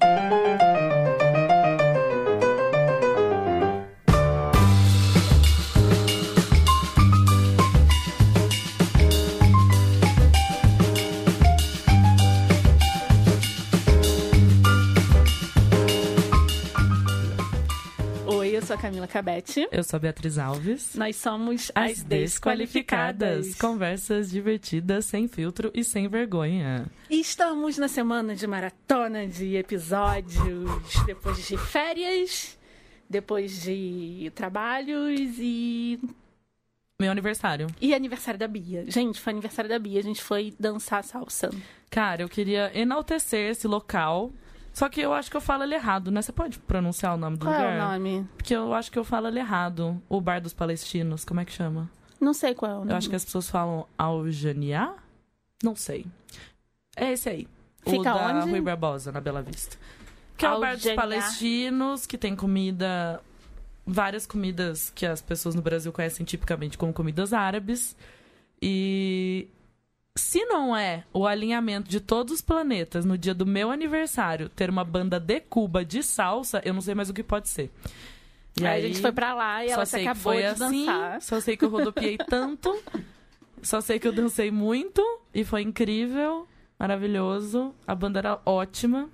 Oi, eu Camila Cabete. Eu sou a Beatriz Alves. Nós somos As as, Desqualificadas. Desqualificadas. Conversas divertidas, sem filtro e sem vergonha. E estamos na semana de maratona de episódios, depois de férias, depois de trabalhos e, Meu aniversário. e aniversário da Bia. Gente, foi aniversário da Bia, a gente foi dançar salsa. Cara, eu queria enaltecer esse local. Só que eu acho que eu falo ele errado, né? Você pode pronunciar o nome do Qual lugar? é o nome? Porque eu acho que eu falo ele errado. O Bar dos Palestinos, como é que chama? Não sei qual é o nome. Eu acho que as pessoas falam Aljaniá? Não sei. É esse aí. o Fica da onde? Rui Barbosa, na Bela Vista. Que é o Bar dos Aljaniá. Palestinos, que tem comida... Várias comidas que as pessoas no Brasil conhecem tipicamente como comidas árabes. E... Se não é o alinhamento de todos os planetas no dia do meu aniversário ter uma banda de Cuba de salsa, eu não sei mais o que pode ser. E Aí a gente foi pra lá e ela se acabou foi de assim, dançar. só sei que eu rodopiei tanto, só sei que eu dancei muito e foi incrível, maravilhoso. A banda era ótima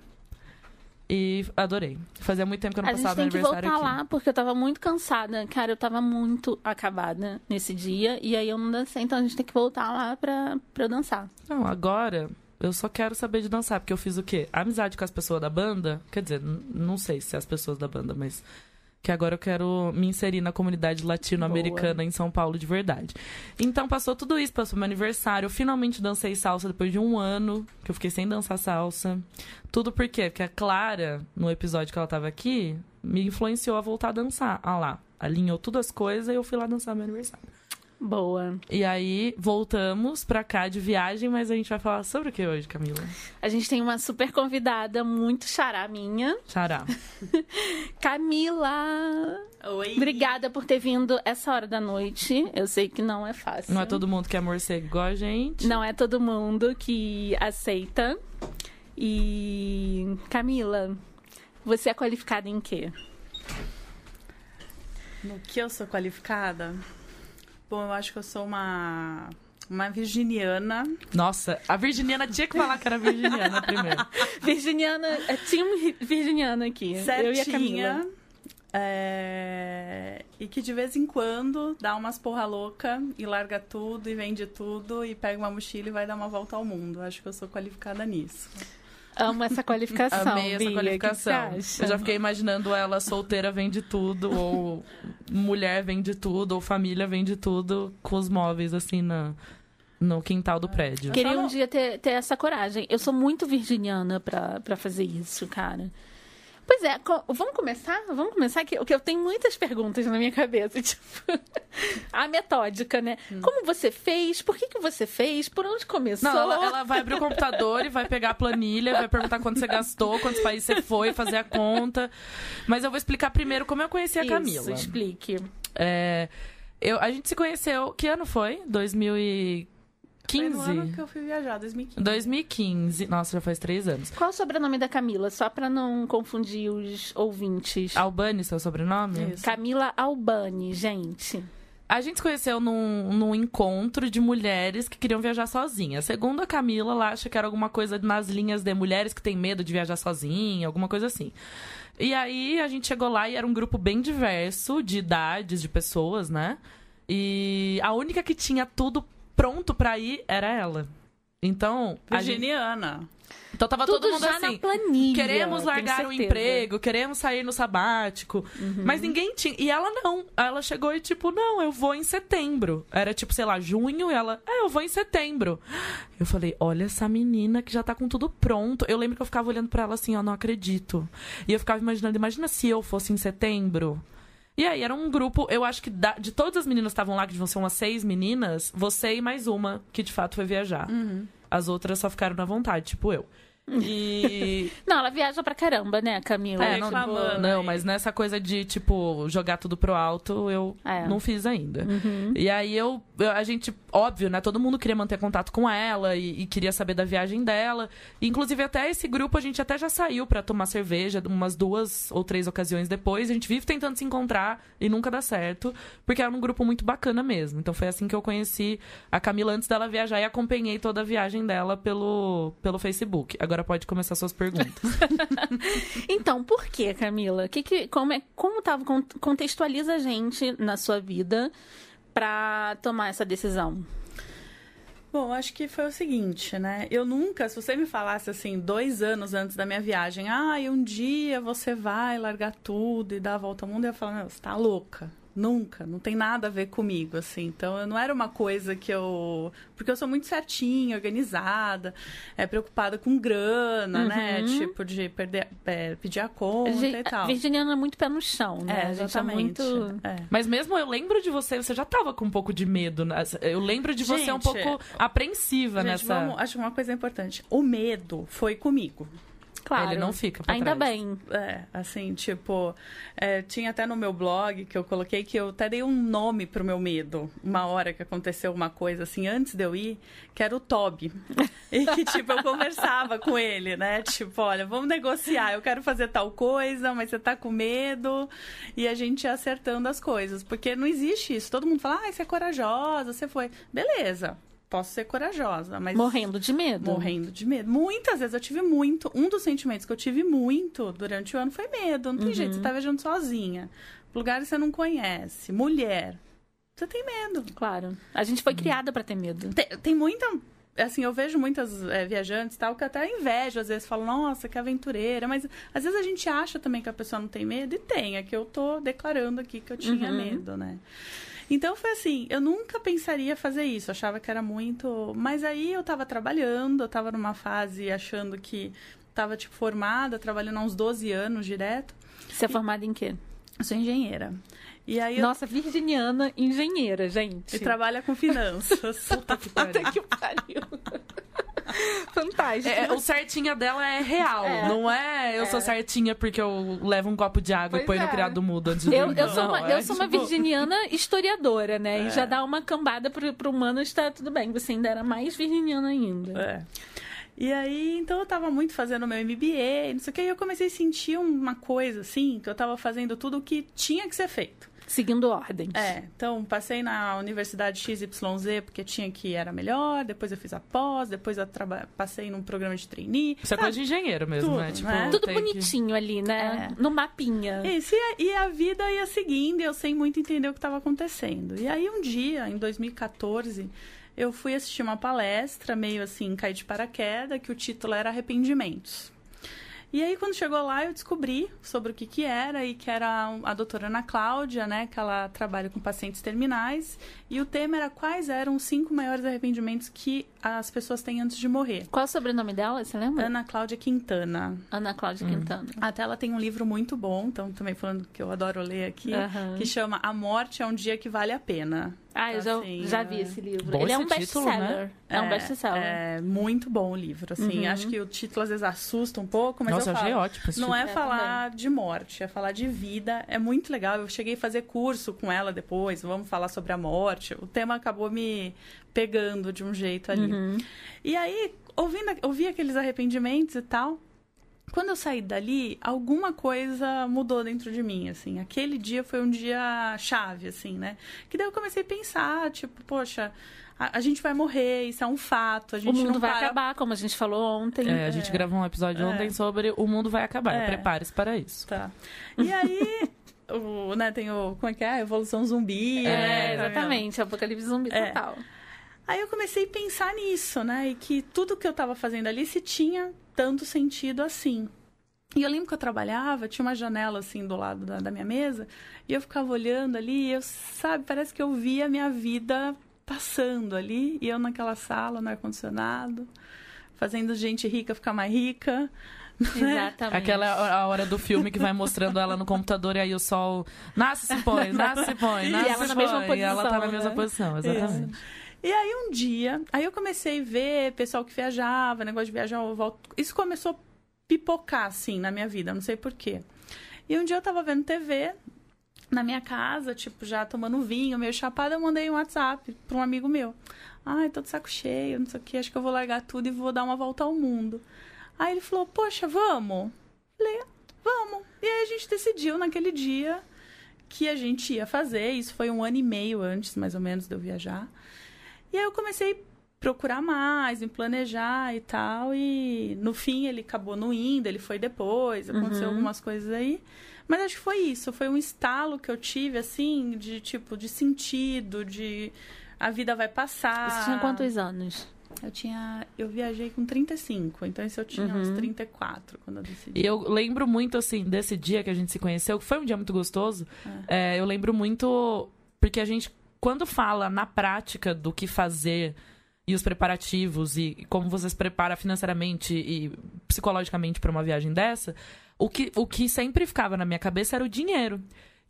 e adorei. Fazia muito tempo que eu não A gente passava tem meu que voltar aqui. lá, porque eu tava muito cansada. Cara, eu tava muito acabada nesse dia. E aí eu não dancei, então a gente tem que voltar lá pra, pra eu dançar. Não, agora eu só quero saber de dançar, porque eu fiz o quê? Amizade com as pessoas da banda. Quer dizer, não sei se é as pessoas da banda, mas que agora eu quero me inserir na comunidade latino-americana em São Paulo de verdade. Então passou tudo isso, passou meu aniversário, eu finalmente dancei salsa depois de um ano, que eu fiquei sem dançar salsa. Tudo por quê? Porque a Clara, no episódio que ela tava aqui, me influenciou a voltar a dançar. Ah lá, alinhou todas as coisas e eu fui lá dançar meu aniversário. Boa. E aí, voltamos pra cá de viagem, mas a gente vai falar sobre o que hoje, Camila? A gente tem uma super convidada, muito xará minha. Xará. Camila! Oi. Obrigada por ter vindo essa hora da noite. Eu sei que não é fácil. Não é todo mundo que é morcego igual a gente. Não é todo mundo que aceita. E. Camila, você é qualificada em quê? No que eu sou qualificada? Bom, eu acho que eu sou uma uma virginiana. Nossa, a virginiana tinha que falar que era virginiana primeiro. Virginiana, é time virginiana aqui. Eu e a Camila. certinha. é, E que de vez em quando dá umas porra louca e larga tudo e vende tudo e pega uma mochila e vai dar uma volta ao mundo. Acho que eu sou qualificada nisso. Amo essa qualificação. Amei essa Bia. qualificação. O que que você Eu já fiquei imaginando ela solteira vende tudo, ou mulher vende tudo, ou família vende tudo, com os móveis assim na, no quintal do prédio. Queria um dia ter, ter essa coragem. Eu sou muito virginiana pra fazer isso, cara. Pois é, co- vamos começar? Vamos começar aqui? Porque eu tenho muitas perguntas na minha cabeça. Tipo, a metódica, né? Hum. Como você fez? Por que, que você fez? Por onde começou? Não, ela, ela vai abrir o computador e vai pegar a planilha, vai perguntar quanto você gastou, quantos países você foi, fazer a conta. Mas eu vou explicar primeiro como eu conheci a Isso, Camila. explique. É, eu, a gente se conheceu. Que ano foi? 2015? Foi no ano que eu fui viajar, 2015. 2015. Nossa, já faz três anos. Qual o sobrenome da Camila? Só pra não confundir os ouvintes. Albani, seu sobrenome? Isso. Camila Albani, gente. A gente se conheceu num, num encontro de mulheres que queriam viajar sozinhas. Segundo a Camila, ela acha que era alguma coisa nas linhas de mulheres que têm medo de viajar sozinha, alguma coisa assim. E aí a gente chegou lá e era um grupo bem diverso de idades, de pessoas, né? E a única que tinha tudo pronto pra ir era ela. Então, a gente, Virginiana. então tava Tudo todo mundo já assim. na planilha. Queremos largar o emprego, queremos sair no sabático. Uhum. Mas ninguém tinha. E ela não. Ela chegou e, tipo, não, eu vou em setembro. Era tipo, sei lá, junho, e ela, é, eu vou em setembro. Eu falei, olha essa menina que já tá com tudo pronto. Eu lembro que eu ficava olhando pra ela assim, ó, não acredito. E eu ficava imaginando, imagina se eu fosse em setembro. E aí, era um grupo, eu acho que da- de todas as meninas que estavam lá, que deviam ser umas seis meninas, você e mais uma que de fato foi viajar. As outras só ficaram na vontade, tipo eu. E. Não, ela viaja pra caramba, né, Camila? É, não, reclamando não, mas nessa coisa de, tipo, jogar tudo pro alto, eu É. não fiz ainda. Uhum. E aí eu, eu- a gente, óbvio, né? Todo mundo queria manter contato com ela e, e queria saber da viagem dela. Inclusive, até esse grupo a gente até já saiu pra tomar cerveja umas duas ou três ocasiões depois. A gente vive tentando se encontrar e nunca dá certo, porque era um grupo muito bacana mesmo. Então foi assim que eu conheci a Camila antes dela viajar e acompanhei toda a viagem dela pelo, pelo Facebook. Agora pode começar suas perguntas. Então, por que, Camila? Que que, como, é, como tava? con- Contextualiza a gente na sua vida pra tomar essa decisão. Bom, acho que foi o seguinte, né? Eu nunca, se você me falasse assim, dois anos antes da minha viagem, ah, e um dia você vai largar tudo e dar a volta ao mundo, eu ia falar, meu, você tá louca. Nunca, não tem nada a ver comigo, assim. Então, não era uma coisa que eu. Porque eu sou muito certinha, organizada, é preocupada com grana, né? Uhum. Tipo, de perder, é, pedir a conta Gi- e tal. Virginiana é muito pé no chão, né? É, a gente é exatamente. muito. É. Mas mesmo eu lembro de você, você já tava com um pouco de medo. né? Eu lembro de você um Gente, pouco apreensiva Gente, nessa. vamos, acho que uma coisa importante. O medo foi comigo. Claro. Ele não fica pra Ainda trás. bem. É, assim, tipo, é, tinha até no meu blog que eu coloquei que eu até dei um nome pro meu medo. Uma hora que aconteceu uma coisa assim, antes de eu ir, que era o Toby. E que, tipo, eu conversava com ele, né? Tipo, olha, vamos negociar, eu quero fazer tal coisa, mas você tá com medo. E a gente ia acertando as coisas. Porque não existe isso. Todo mundo fala, ah, você é corajosa, você foi. Beleza, posso ser corajosa, mas. Morrendo de medo. Morrendo de medo. Muitas vezes eu tive muito. Um dos sentimentos que eu tive muito durante o ano foi medo. Não tem jeito, você tá viajando sozinha. Lugares que você não conhece. Mulher. Você tem medo. Claro. A gente foi criada pra ter medo. Tem, tem muita. Assim, eu vejo muitas é, viajantes e tal, que até invejo, às vezes falam, nossa, que aventureira. Mas às vezes a gente acha também que a pessoa não tem medo, e tem. É que eu tô declarando aqui que eu tinha Uhum. medo, né? Então foi assim, eu nunca pensaria fazer isso, achava que era muito. Mas aí eu tava trabalhando, eu tava numa fase achando que tava, tipo, formada, trabalhando há uns 12 anos direto. Você é formada em quê? Eu sou engenheira. E aí eu Nossa, virginiana engenheira, gente. e trabalha com finanças. Puta que pariu. Puta que pariu. Fantástico. É, o certinha dela é real, É. não é eu sou certinha porque eu levo um copo de água Pois e põe é. no criado mudo antes de Eu, dormir. eu sou, Não, uma, é eu sou uma tipo- virginiana historiadora, né? E já dá uma cambada pro, pro humano está tudo bem. Você ainda era mais virginiana ainda. É. E aí, então eu tava muito fazendo meu MBA, não sei o que, e eu comecei a sentir uma coisa, assim, que eu tava fazendo tudo o que tinha que ser feito. Seguindo ordens. É, então passei na Universidade XYZ porque tinha que era melhor, depois eu fiz a pós, depois eu traba... passei num programa de trainee. Isso é coisa de engenheiro mesmo, Tudo, né? Tipo, né? Tudo tem que- bonitinho ali, né? É. No mapinha. Isso, e a, e a vida ia seguindo, e eu sem muito entender o que estava acontecendo. E aí um dia, em 2014, eu fui assistir uma palestra, meio assim, caí de paraquedas, que o título era Arrependimentos. E aí, quando chegou lá, eu descobri sobre o que que era, e que era a doutora Ana Cláudia, né, que ela trabalha com pacientes terminais, e o tema era quais eram os cinco maiores arrependimentos que as pessoas têm antes de morrer. Qual é o sobrenome dela? Você lembra? Ana Cláudia Quintana. Ana Cláudia Quintana. Até ela tem um livro muito bom, então também falando que eu adoro ler aqui, Aham. que chama A Morte é um Dia que Vale a Pena. Ah, eu já, Assim, já é- vi esse livro. Bom Ele é um título, best-seller. né? É, um best-seller. É muito bom o livro, assim. Uhum. Acho que o título às vezes assusta um pouco, mas Nossa, eu falo, ótimo esse não é, É, falar de morte, é falar de vida. É muito legal. Eu cheguei a fazer curso com ela depois, vamos falar sobre a morte. O tema acabou me pegando de um jeito ali. Uhum. E aí, ouvindo, ouvi aqueles arrependimentos e tal. Quando eu saí dali, alguma coisa mudou dentro de mim, assim. Aquele dia foi um dia chave, assim, né? Que daí eu comecei a pensar, tipo, poxa, a, a gente vai morrer, isso é um fato. A O gente mundo não vai para- acabar, como a gente falou ontem. É, a gente gravou um episódio É. ontem sobre o mundo vai acabar. É. Prepare-se para isso. Tá. E aí, o, né, tem o. Como é que é? A evolução zumbi. É, né? exatamente. Apocalipse zumbi É. total. Aí eu comecei a pensar nisso, né? E que tudo que eu tava fazendo ali se tinha tanto sentido assim. E eu lembro que eu trabalhava, tinha uma janela assim do lado da, da minha mesa, e eu ficava olhando ali, e eu, sabe, parece que eu via a minha vida passando ali, e eu naquela sala, no ar-condicionado, fazendo gente rica ficar mais rica. Exatamente. Aquela é a hora do filme que vai mostrando ela no computador e aí o sol nasce se põe, nasce se põe, E nasce ela se na põe. mesma e ela tá na posição, mesma né? posição, exatamente. E aí um dia, aí eu comecei a ver pessoal que viajava, negócio de viajar, eu volto. Isso começou a pipocar, assim, na minha vida, não sei porquê. E um dia eu tava vendo TV na minha casa, tipo, já tomando vinho, meio chapada, eu mandei um WhatsApp pra um amigo meu. Ai, tô de saco cheio, não sei o que, acho que eu vou largar tudo e vou dar uma volta ao mundo. Aí ele falou, poxa, vamos? Falei, vamos. E aí a gente decidiu naquele dia que a gente ia fazer. Isso foi um ano e meio antes, mais ou menos, de eu viajar. E aí eu comecei a procurar mais, me planejar e tal. E no fim ele acabou não indo, ele foi depois, aconteceu uhum. algumas coisas aí. Mas acho que foi isso, foi um estalo que eu tive, assim, de tipo, de sentido, de a vida vai passar. Você tinha quantos anos? Eu tinha. Eu viajei com 35, então isso eu tinha uhum. uns 34 quando eu decidi. E eu lembro muito, assim, desse dia que a gente se conheceu, que foi um dia muito gostoso. É. É, eu lembro muito. Porque a gente, quando fala na prática do que fazer e os preparativos e, como você se prepara financeiramente e psicologicamente para uma viagem dessa, o que, o que sempre ficava na minha cabeça era o dinheiro.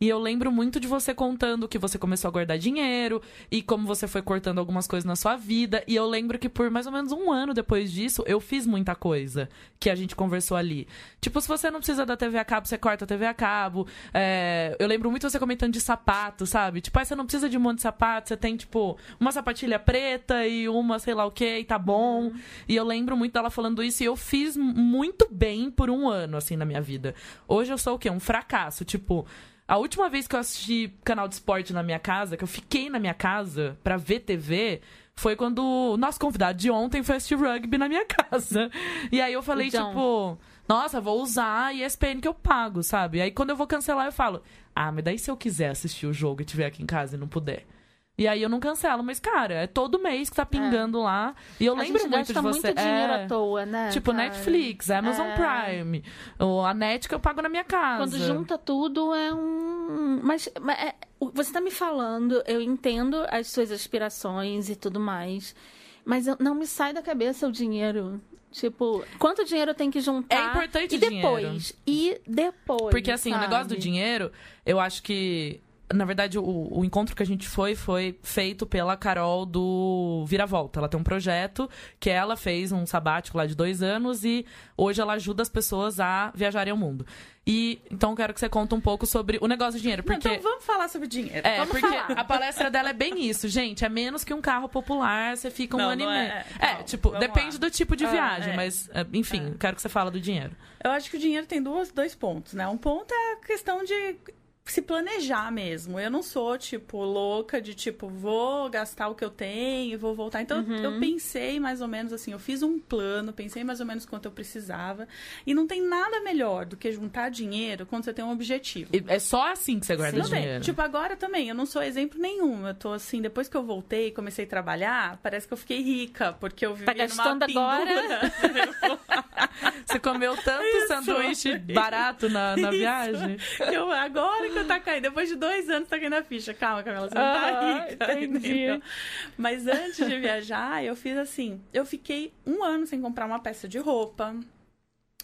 E eu lembro muito de você contando que você começou a guardar dinheiro e como você foi cortando algumas coisas na sua vida. E eu lembro que por mais ou menos um ano depois disso, eu fiz muita coisa que a gente conversou ali. Tipo, se você não precisa da TV a cabo, você corta a TV a cabo. É... Eu lembro muito você comentando de sapato, sabe? Tipo, aí você não precisa de um monte de sapato, você tem, tipo, uma sapatilha preta e uma sei lá o que, e tá bom. E eu lembro muito dela falando isso e eu fiz muito bem por um ano, assim, na minha vida. Hoje eu sou o quê? Um fracasso. Tipo, a última vez que eu assisti canal de esporte na minha casa, que eu fiquei na minha casa pra ver TV, foi quando o nosso convidado de ontem foi assistir rugby na minha casa. E aí eu falei, então... tipo, nossa, vou usar a ESPN que eu pago, sabe? E aí quando eu vou cancelar, eu falo, ah, mas daí se eu quiser assistir o jogo e tiver aqui em casa e não puder? E aí eu não cancelo, mas, cara, é todo mês que tá pingando é. lá. E eu a lembro muito de você. muito dinheiro é, à toa, né? Tipo, cara? Netflix, Amazon é. Prime. Ou a net que eu pago na minha casa. Quando junta tudo é um. Mas, mas é... você tá me falando, eu entendo as suas aspirações e tudo mais. Mas não me sai da cabeça o dinheiro. Tipo, quanto dinheiro tem que juntar? É importante e depois. Dinheiro. E depois. Porque assim, sabe? o negócio do dinheiro, eu acho que na verdade, o, o, encontro que a gente foi foi feito pela Carol do Viravolta. Ela tem um projeto que ela fez um sabático lá de dois anos e hoje ela ajuda as pessoas a viajarem ao mundo. E então eu quero que você conte um pouco sobre o negócio de dinheiro. Porque... Não, então vamos falar sobre dinheiro. É, vamos porque falar. a palestra dela é bem isso, gente. É menos que um carro popular, você fica um não, ano e meio. É, é não, tipo, depende lá. do tipo de ah, viagem, ah, é. mas, é, enfim, é. quero que você fale do dinheiro. Eu acho que o dinheiro tem duas, dois pontos, né? Um ponto é a questão de se planejar mesmo. Eu não sou, tipo, louca de, tipo, vou gastar o que eu tenho e vou voltar. Então, uhum. eu pensei mais ou menos assim, eu fiz um plano, pensei mais ou menos quanto eu precisava. E não tem nada melhor do que juntar dinheiro quando você tem um objetivo. É só assim que você guarda Sim. dinheiro. Tipo, agora também, eu não sou exemplo nenhum. Eu tô assim, depois que eu voltei e comecei a trabalhar, parece que eu fiquei rica, porque eu vivia tá numa agora? você comeu tanto isso, sanduíche barato na, na viagem? Eu, agora que tá caindo. Depois de dois anos tá caindo a ficha. Calma, Camila, você não tá rica. Entendi. Mas antes de viajar, eu fiz assim. Eu fiquei um ano sem comprar uma peça de roupa.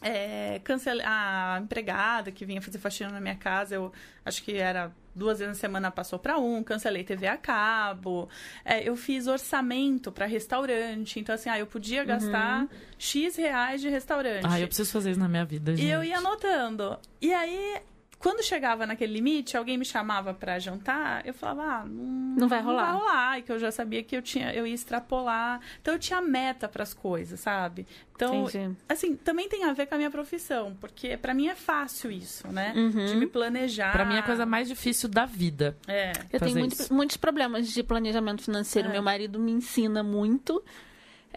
É, cancelei a empregada que vinha fazer faxina na minha casa, eu acho que era duas vezes na semana passou para um, cancelei TV a cabo, é, eu fiz orçamento para restaurante, então assim, ah, eu podia uhum. gastar uhum. X reais de restaurante. Ah, eu preciso fazer isso na minha vida, gente. E eu ia anotando. E aí quando chegava naquele limite, alguém me chamava para jantar, eu falava, ah, não, não vai rolar. Não vai rolar, e que eu já sabia que eu tinha, eu ia extrapolar. Então eu tinha meta para as coisas, sabe? Então, Entendi. assim, também tem a ver com a minha profissão, porque para mim é fácil isso, né? Uhum. De me planejar. Para mim é a coisa mais difícil da vida. É. Eu tenho muito, muitos problemas de planejamento financeiro. É. Meu marido me ensina muito.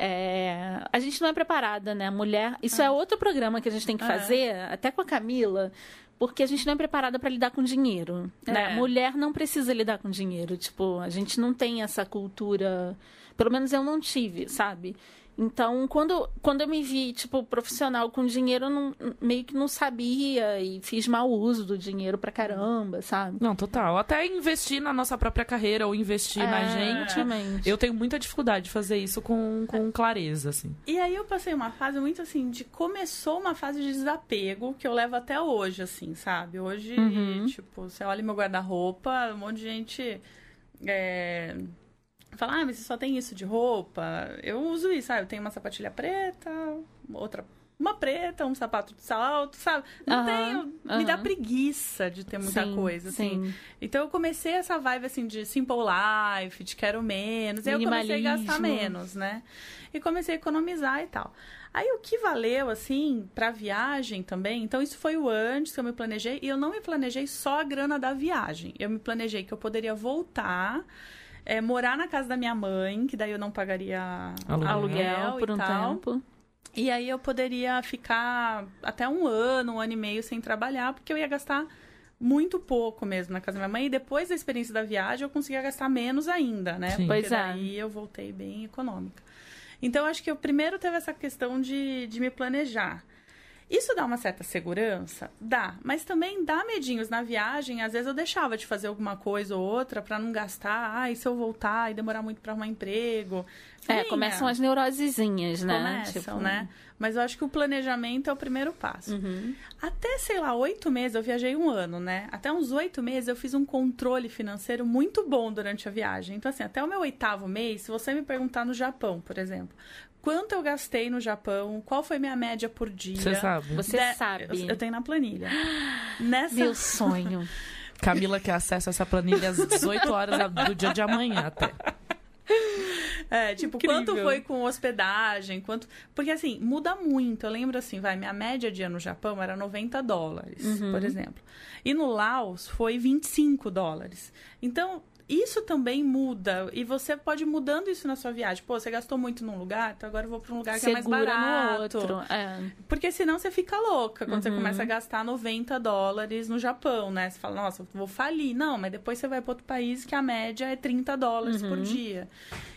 É, a gente não é preparada, né? A mulher. Isso é. é outro programa que a gente tem que é. fazer, até com a Camila, porque a gente não é preparada para lidar com dinheiro. Né? É. Mulher não precisa lidar com dinheiro. Tipo, a gente não tem essa cultura. Pelo menos eu não tive, sabe? Então, quando, quando eu me vi, tipo, profissional com dinheiro, eu não, meio que não sabia e fiz mau uso do dinheiro pra caramba, sabe? Não, total. Até investir na nossa própria carreira ou investir é, na gente. Exatamente. Eu tenho muita dificuldade de fazer isso com, com clareza, assim. E aí eu passei uma fase muito assim, de começou uma fase de desapego que eu levo até hoje, assim, sabe? Hoje, uhum. tipo, você olha meu guarda-roupa, um monte de gente. É Fala, ah, mas você só tem isso de roupa? Eu uso isso, ah, eu tenho uma sapatilha preta, outra uma preta, um sapato de salto, sabe? Não tenho. Me dá preguiça de ter muita sim, coisa, assim. Sim. Então eu comecei essa vibe assim de simple life, de quero menos. E aí eu comecei a gastar menos, né? E comecei a economizar e tal. Aí o que valeu, assim, pra viagem também, então isso foi o antes que eu me planejei, e eu não me planejei só a grana da viagem. Eu me planejei que eu poderia voltar. É, morar na casa da minha mãe, que daí eu não pagaria aluguel, aluguel por um tal. tempo. E aí eu poderia ficar até um ano, um ano e meio sem trabalhar, porque eu ia gastar muito pouco mesmo na casa da minha mãe. E depois da experiência da viagem, eu conseguia gastar menos ainda, né? Sim. Pois é. daí eu voltei bem econômica. Então, acho que eu primeiro teve essa questão de, de me planejar. Isso dá uma certa segurança? Dá. Mas também dá medinhos na viagem. Às vezes eu deixava de fazer alguma coisa ou outra para não gastar. Ah, e se eu voltar e demorar muito para arrumar emprego? É, começam as neurosezinhas, né? Começam, tipo... né? Mas eu acho que o planejamento é o primeiro passo. Uhum. Até, sei lá, oito meses, eu viajei um ano, né? Até uns oito meses eu fiz um controle financeiro muito bom durante a viagem. Então, assim, até o meu oitavo mês, se você me perguntar no Japão, por exemplo, quanto eu gastei no Japão, qual foi minha média por dia. Você sabe. Você de... sabe. Eu, eu, tenho na planilha. Nessa... Meu sonho. Camila quer acesso a essa planilha às 18 horas do dia de amanhã até. É, tipo, Incrível. quanto foi com hospedagem, quanto... Porque, assim, muda muito. Eu lembro, assim, vai, minha média dia no Japão era 90 dólares, uhum. por exemplo. E no Laos foi 25 dólares. Então, isso também muda. E você pode ir mudando isso na sua viagem. Pô, você gastou muito num lugar, então agora eu vou para um lugar que Segura é mais barato. No outro. É. Porque senão você fica louca quando uhum. você começa a gastar 90 dólares no Japão, né? Você fala, nossa, vou falir. Não, mas depois você vai para outro país que a média é 30 dólares uhum. por dia.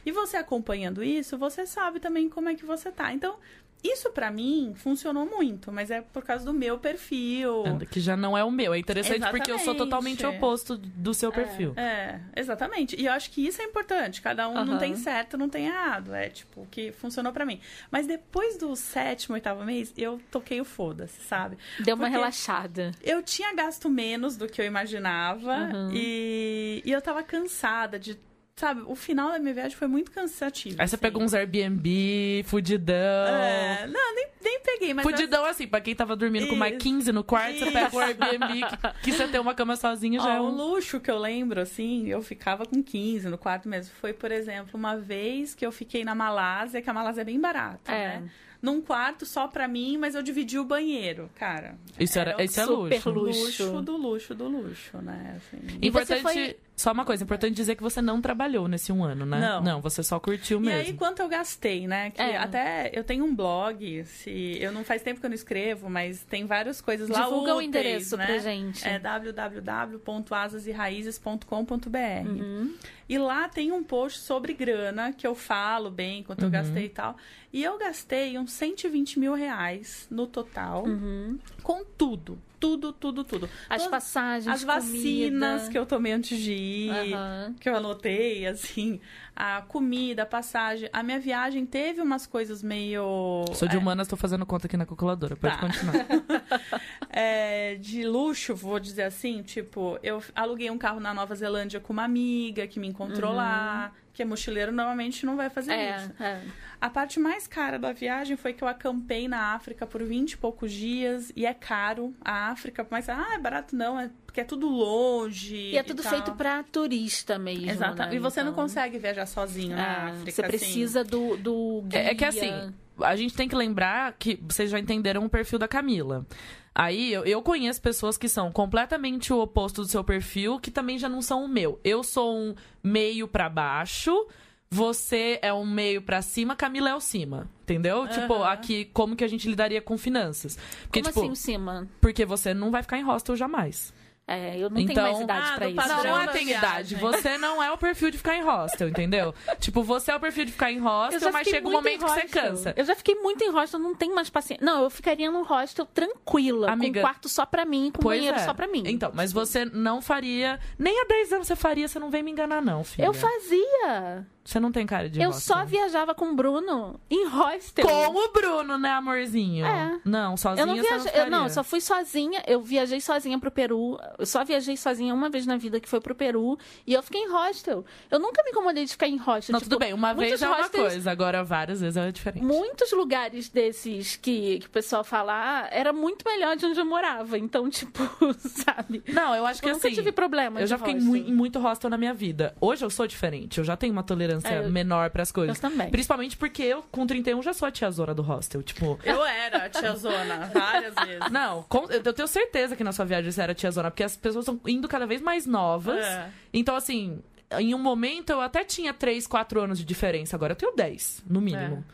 E você acompanhando isso, você sabe também como é que você tá. Então, isso para mim funcionou muito, mas é por causa do meu perfil. É, que já não é o meu. É interessante exatamente. porque eu sou totalmente oposto do seu perfil. É, é, exatamente. E eu acho que isso é importante. Cada um uhum. não tem certo, não tem errado. É tipo, o que funcionou para mim. Mas depois do sétimo, oitavo mês, eu toquei o foda-se, sabe? Deu uma porque relaxada. Eu tinha gasto menos do que eu imaginava. Uhum. E, e eu tava cansada de sabe, o final da minha viagem foi muito cansativo. Aí você assim. pegou uns Airbnb, fudidão. É, não, nem, nem peguei, mas. Fudidão, assim, pra quem tava dormindo Isso. com mais 15 no quarto, Isso. você pega o Airbnb, que, que, você tem uma cama sozinha já Ó, é um... um luxo que eu lembro, assim, eu ficava com 15 no quarto mesmo. Foi, por exemplo, uma vez que eu fiquei na Malásia, que a Malásia é bem barata, é. né? Num quarto só pra mim, mas eu dividi o banheiro, cara. Isso, era, era isso é luxo. luxo. Luxo do luxo do luxo, né? Assim. Importante, foi... só uma coisa, importante dizer que você não trabalhou nesse um ano, né? Não. Não, você só curtiu mesmo. E aí, quanto eu gastei, né? Que é. até eu tenho um blog, se eu não faz tempo que eu não escrevo, mas tem várias coisas lá Divulga úteis, o endereço né? pra gente. É www.asaseraízes.com.br. Uhum. E lá tem um post sobre grana, que eu falo bem quanto uhum. eu gastei e tal. E eu gastei uns 120 mil reais no total, uhum. com tudo. Tudo, tudo, tudo. As Todas, passagens, As vacinas comida. que eu tomei antes de ir, uhum. que eu anotei, assim. A comida, a passagem. A minha viagem teve umas coisas meio... Sou de é... humanas, tô fazendo conta aqui na calculadora. Pode tá. continuar. é, de luxo, vou dizer assim. Tipo, eu aluguei um carro na Nova Zelândia com uma amiga que me encontrou uhum. lá. Que mochileiro normalmente não vai fazer é, isso. É. A parte mais cara da viagem foi que eu acampei na África por 20 e poucos dias. E é caro a África, mas ah, é barato não, é porque é tudo longe. E é tudo e feito para turista mesmo. Exato. Né? E você então... não consegue viajar sozinho na é, África. Você precisa assim. do, do guia. É, é que assim, a gente tem que lembrar que vocês já entenderam o perfil da Camila. Aí eu, eu conheço pessoas que são completamente o oposto do seu perfil, que também já não são o meu. Eu sou um meio para baixo, você é um meio para cima, Camila é o cima. Entendeu? Uhum. Tipo, aqui, como que a gente lidaria com finanças? Porque, como tipo, assim o cima? Porque você não vai ficar em hostel jamais. É, eu não então, tenho mais idade ah, pra isso. Não, não é tem idade. Você não é o perfil de ficar em hostel, entendeu? tipo, você é o perfil de ficar em hostel, mas chega um momento que você cansa. Eu já fiquei muito em hostel, não tenho mais paciência. Não, eu ficaria no hostel tranquila, Amiga, com um quarto só pra mim, com banheiro é. só pra mim. Então, mas você não faria... Nem há 10 anos você faria, você não vem me enganar não, filha. Eu fazia. Você não tem cara de Eu só viajava com o Bruno em hostel. Com o Bruno, né, amorzinho? É. Não, sozinha Eu não você viajei, eu, não, eu só fui sozinha. Eu viajei sozinha pro Peru. Eu só viajei sozinha uma vez na vida, que foi pro Peru. E eu fiquei em hostel. Eu nunca me incomodei de ficar em hostel. Não, tipo, tudo bem, uma vez é uma hostels- coisa, agora várias vezes é diferente. Muitos lugares desses que, que o pessoal fala, ah, era muito melhor de onde eu morava. Então, tipo, sabe? Não, eu acho que eu nunca assim. tive problema Eu já fiquei hostel. em muito hostel na minha vida. Hoje eu sou diferente. Eu já tenho uma tolerância É, eu- menor pras coisas. Eu também. Principalmente porque eu, com 31, já sou a tiazona do hostel. Tipo. Eu era a tiazona, várias vezes. Não, com- eu tenho certeza que na sua viagem você era tiazona, porque as pessoas estão indo cada vez mais novas. É. Então, assim, em um momento eu até tinha 3, 4 anos de diferença. Agora eu tenho 10, no mínimo.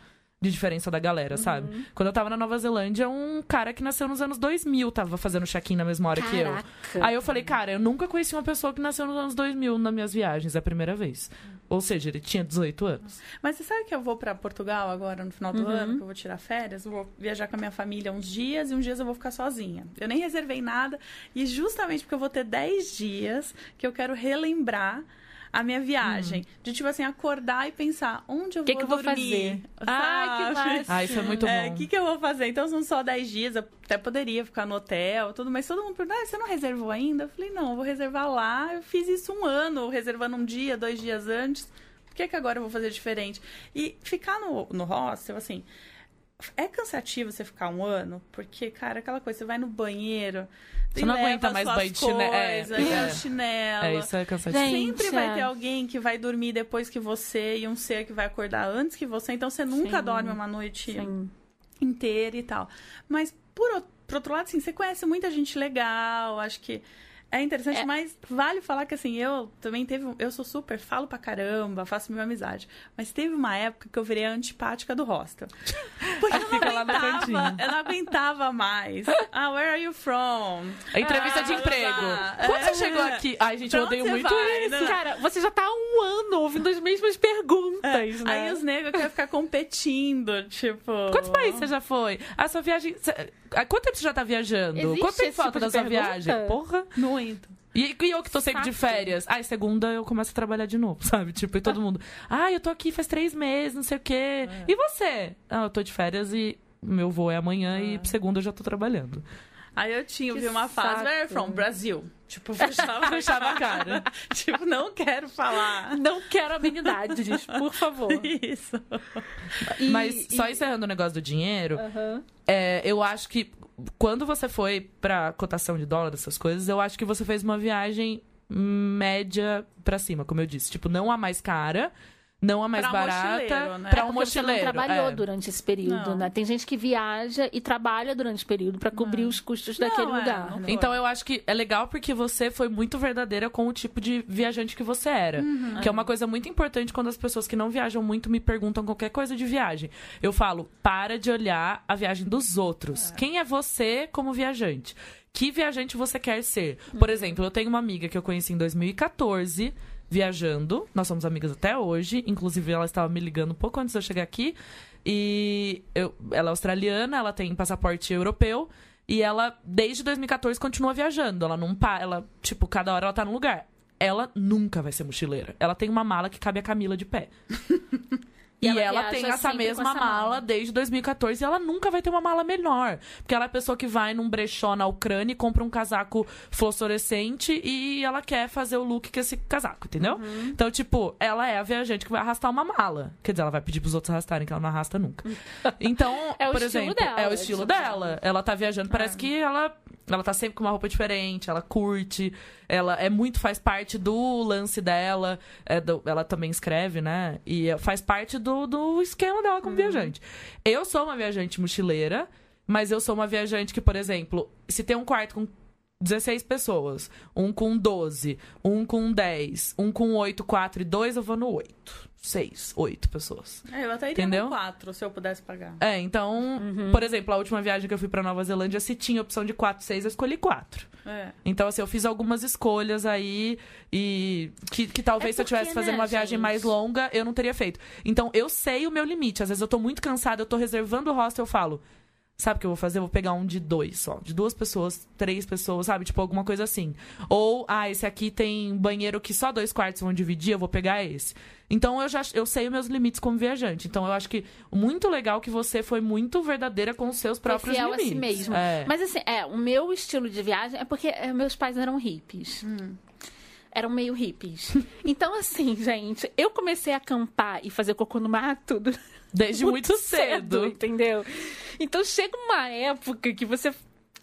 De diferença da galera, sabe? Quando eu tava na Nova Zelândia, um cara que nasceu nos anos 2000 tava fazendo check-in na mesma hora que eu. Caraca. Aí eu falei, cara, eu nunca conheci uma pessoa que nasceu nos anos 2000 nas minhas viagens, é a primeira vez. Ou seja, ele tinha 18 anos. Mas você sabe que eu vou pra Portugal agora, no final do Uhum. ano, que eu vou tirar férias? Vou viajar com a minha família uns dias e uns dias eu vou ficar sozinha. Eu nem reservei nada. E justamente porque eu vou ter 10 dias que eu quero relembrar a minha viagem. De, tipo assim, acordar e pensar, onde eu que, vou que eu vou fazer? Ai, que massa. Ah, isso é muito É, bom. o que, que eu vou fazer? Então são só 10 dias, eu até poderia ficar no hotel, tudo, mas todo mundo pergunta, ah, você não reservou ainda? Eu falei, não, eu vou reservar lá. Eu fiz isso um ano, reservando um dia, dois dias antes. Por que, que agora eu vou fazer diferente? E ficar no, no hostel, assim, é cansativo você ficar um ano, porque, cara, aquela coisa, você vai no banheiro. Você não aguenta mais banho de chine- é, é. e o chinelo. É, isso é cansativo. Gente, Sempre vai é. ter alguém que vai dormir depois que você e um ser que vai acordar antes que você. Então você nunca Sim. dorme uma noite Sim. inteira e tal. Mas, por, por outro lado, assim, você conhece muita gente legal, acho que é interessante, É. mas vale falar que, assim, eu também teve... um- Eu sou super, falo pra caramba, faço minha amizade. Mas teve uma época que eu virei a antipática do hostel. Porque eu Fica lá no aguentava, cantinho. eu não aguentava mais. Ah, where are you from? A entrevista de Ah, emprego. lá. Quando você É. chegou aqui? Ai, gente, Pra eu odeio você muito vai, isso. né? Cara, você já tá há um ano ouvindo as mesmas perguntas, né? Aí os negros querem ficar competindo, tipo... Quantos países você já foi? A sua viagem. Há quanto tempo você já tá viajando? Existe Quanto tempo falta tipo da de sua pergunta? viagem? Porra. Muito. E, e eu que tô sempre de férias. Ai, segunda eu começo a trabalhar de novo, sabe? Tipo, e todo mundo. Ai, eu tô aqui faz três meses, não sei o quê. E você? Ah, eu tô de férias e meu voo é amanhã e segunda eu já tô trabalhando. Aí eu tinha, Que vi uma fase, where are you from? Brasil. Tipo, fechava, Fechava a cara. tipo, não quero falar. Não quero amenidades, por favor. Isso. E- Mas só e- encerrando o negócio do dinheiro, Aham. é, eu acho que quando você foi pra cotação de dólar, essas coisas, eu acho que você fez uma viagem média pra cima, como eu disse. Tipo, não a mais cara, não a mais Pra barata, mochileiro, né? pra É um Porque você mochileiro. não trabalhou é. durante esse período, Não. né? Tem gente que viaja e trabalha durante esse período pra cobrir os custos daquele Não, é, lugar. não né? Então eu acho que é legal porque você foi muito verdadeira com o tipo de viajante que você era. que é uma coisa muito importante quando as pessoas que não viajam muito me perguntam qualquer coisa de viagem. Eu falo, para de olhar a viagem dos outros. Quem é você como viajante? Que viajante você quer ser? Por exemplo, eu tenho uma amiga que eu conheci em 2014 viajando. Nós somos amigas até hoje. Inclusive, ela estava me ligando um pouco antes de eu chegar aqui. E eu- ela é australiana, ela tem passaporte europeu. E ela, desde 2014, continua viajando. Ela não para. Ela, tipo, cada hora ela tá num lugar. Ela nunca vai ser mochileira. Ela tem uma mala que cabe a Camila de pé. E E, ela ela, tem essa mesma essa mala, mala. desde 2014 e ela nunca vai ter uma mala melhor. Porque ela é a pessoa que vai num brechó na Ucrânia e compra um casaco fluorescente e ela quer fazer o look com esse casaco, entendeu? Uhum. Então, tipo, ela é a viajante que vai arrastar uma mala. Quer dizer, ela vai pedir pros outros arrastarem, que ela não arrasta nunca. Então, É por exemplo, dela, é o estilo dela. Ela tá viajando, parece que ela ela tá sempre com uma roupa diferente, ela curte, ela é muito, faz parte do lance dela, é do- ela também escreve, né? E faz parte do, do esquema dela como viajante. Eu sou uma viajante mochileira, mas eu sou uma viajante que, por exemplo, se tem um quarto com 16 pessoas, um com 12, um com 10, um com 8, 4 e 2, eu vou no 8. 6, 8 pessoas. É, eu até iria Entendeu? quatro, se eu pudesse pagar. É, então, por exemplo, a última viagem que eu fui pra Nova Zelândia, se tinha opção de 4, 6, eu escolhi 4. É. Então, assim, eu fiz algumas escolhas aí e que, que talvez É se eu tivesse porque, fazendo né, uma viagem gente? mais longa, eu não teria feito. Então, eu sei o meu limite. Às vezes eu tô muito cansada, eu tô reservando o hostel, eu falo, Sabe o que eu vou fazer? Eu vou pegar um de dois só. De duas pessoas, três pessoas, sabe? Tipo, alguma coisa assim. Ou, ah, esse aqui tem banheiro que só dois quartos vão dividir, eu vou pegar esse. Então eu já eu sei os meus limites como viajante. Então eu acho que muito legal que você foi muito verdadeira com os seus próprios fiel limites. a si mesmo. É. Mas assim, é, o meu estilo de viagem é porque é, meus pais eram hippies. Eram meio hippies. então, assim, gente, eu comecei a acampar e fazer cocô no mato Desde muito, cedo. entendeu? Então chega uma época que você.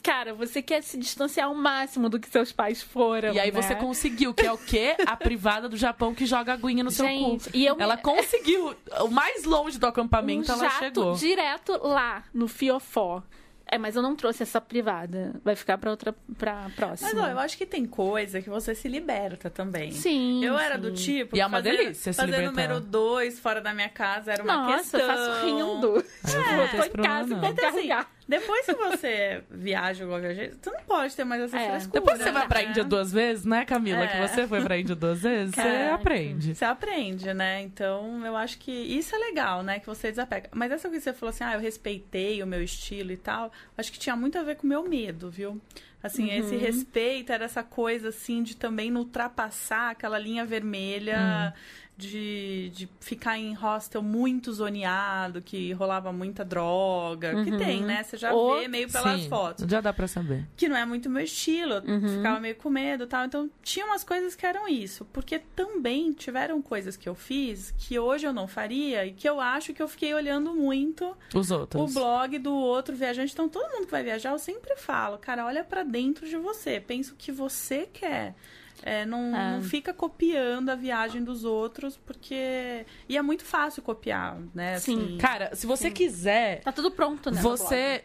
Cara, você quer se distanciar ao máximo do que seus pais foram. E aí né? você conseguiu, que é o quê? A privada do Japão que joga aguinha no seu Gente, cu. e eu me- Ela conseguiu. O mais longe do acampamento um ela jato chegou. direto lá, no Fiofó. É, mas eu não trouxe essa privada. Vai ficar pra outra. pra próxima. Mas ó, eu acho que tem coisa que você se liberta também. Sim. Eu era sim. do tipo. E é uma fazer, delícia se Fazer libertar. número dois fora da minha casa era uma Nossa, questão. eu faço rindo. Aí eu não vou ter Tô em casa, não. qualquer assim. Depois que você viaja qualquer jeito, tu não pode ter mais essa É. frescura. Depois você vai pra né? Índia duas vezes, né, Camila? É. Que você foi pra Índia duas vezes, você aprende. Você aprende, né? Então, eu acho que isso é legal, né? Que você desapega. Mas essa que você falou assim, ah, eu respeitei o meu estilo e tal, acho que tinha muito a ver com o meu medo, viu? Assim, Uhum. esse respeito era essa coisa, assim, de também não ultrapassar aquela linha vermelha, Uhum. De, de ficar em hostel muito zoneado, que rolava muita droga, que Uhum. tem, né? Você já Ou- vê meio pelas Sim, fotos Já dá pra saber. que não é muito meu estilo, eu Uhum. ficava meio com medo e tal. Então, tinha umas coisas que eram isso. Porque também tiveram coisas que eu fiz que hoje eu não faria e que eu acho que eu fiquei olhando muito Os o outros. blog do outro viajante. Então, todo mundo que vai viajar, eu sempre falo, cara, olha pra dentro de você, pensa o que você quer. É, não, É. não fica copiando a viagem dos outros, porque. E é muito fácil copiar, né? Sim. assim. Cara, se você quiser, Tá tudo pronto, né? você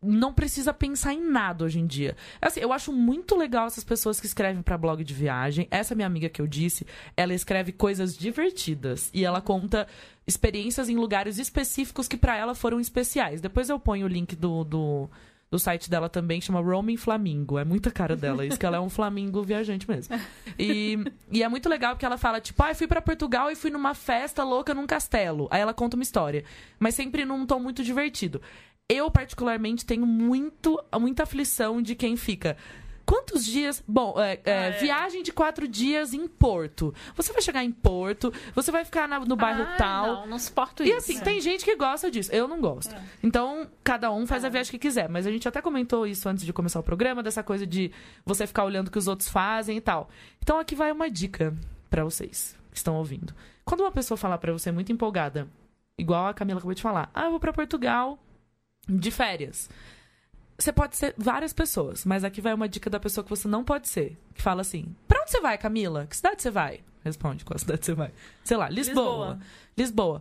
não precisa pensar em nada hoje em dia. Assim, eu acho muito legal essas pessoas que escrevem pra blog de viagem. Essa minha amiga que eu disse, ela escreve coisas divertidas e ela conta experiências em lugares específicos que pra ela foram especiais. Depois eu ponho o link do, do, do site dela também, chama Roaming Flamingo. É muita cara dela, isso que ela é um flamingo viajante mesmo. E, e é muito legal porque ela fala, tipo, ah, eu fui pra Portugal e fui numa festa louca num castelo. Aí ela conta uma história, mas sempre num tom muito divertido. Eu, particularmente, tenho muito, muita aflição de quem fica. Quantos dias? Bom, é, é, Ah, é. viagem de quatro dias em Porto. Você vai chegar em Porto, você vai ficar na- no bairro Ai, tal. Não, não suporto E isso. assim, tem gente que gosta disso. Eu não gosto. Então, cada um faz a viagem que quiser. Mas a gente até comentou isso antes de começar o programa, dessa coisa de você ficar olhando o que os outros fazem e tal. Então, aqui vai uma dica pra vocês que estão ouvindo. Quando uma pessoa falar pra você muito empolgada, igual a Camila acabou de falar, ah, eu vou pra Portugal de férias. Você pode ser várias pessoas, mas aqui vai uma dica da pessoa que você não pode ser. Que fala assim: Pra onde você vai, Camila? Que cidade você vai? Responde qual cidade você vai. Sei lá, Lisboa. Lisboa.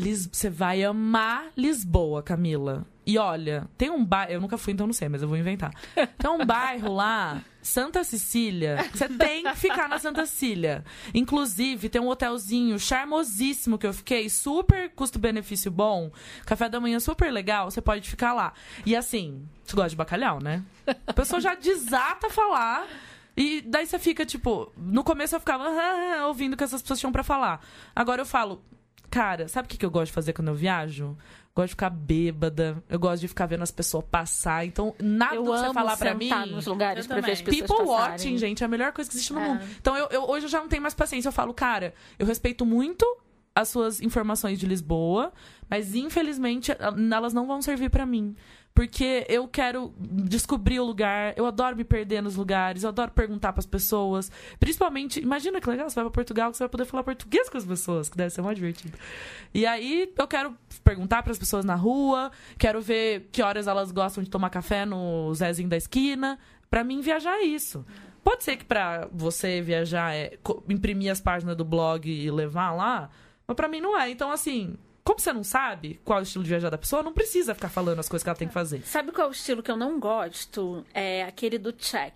Lis- Você vai amar Lisboa, Camila. E olha, tem um bairro. Eu nunca fui, então não sei, mas eu vou inventar. Tem um bairro lá, Santa Cecília. Você tem que ficar na Santa Cecília. Inclusive, tem um hotelzinho charmosíssimo que eu fiquei, super custo-benefício bom. Café da manhã super legal, você pode ficar lá. E assim, você gosta de bacalhau, né? A pessoa já desata a falar. E daí você fica, tipo, no começo eu ficava "Ah", ouvindo o que essas pessoas tinham pra falar. Agora eu falo, cara, sabe o que que eu gosto de fazer quando eu viajo? Gosto de ficar bêbada, eu gosto de ficar vendo as pessoas passar. Então, nada Eu que você falar pra sentar mim. nos lugares Eu pra ver as pessoas People passarem. watching, gente, é a melhor coisa que existe no É. mundo. Então, eu, eu- hoje eu já não tenho mais paciência. Eu falo, cara, eu respeito muito as suas informações de Lisboa, mas infelizmente elas não vão servir pra mim. Porque eu quero descobrir o lugar, eu adoro me perder nos lugares, eu adoro perguntar pras pessoas. Principalmente, imagina que legal, você vai pra Portugal, você vai poder falar português com as pessoas, que deve ser mais divertido. E aí eu quero perguntar pras pessoas na rua, quero ver que horas elas gostam de tomar café no Zezinho da esquina. Pra mim, viajar é isso. Pode ser que pra você viajar é imprimir as páginas do blog e levar lá, mas pra mim não é. Então, assim, como você não sabe qual é o estilo de viajar da pessoa, não precisa ficar falando as coisas que ela tem que fazer. Sabe qual é o estilo que eu não gosto? É aquele do check.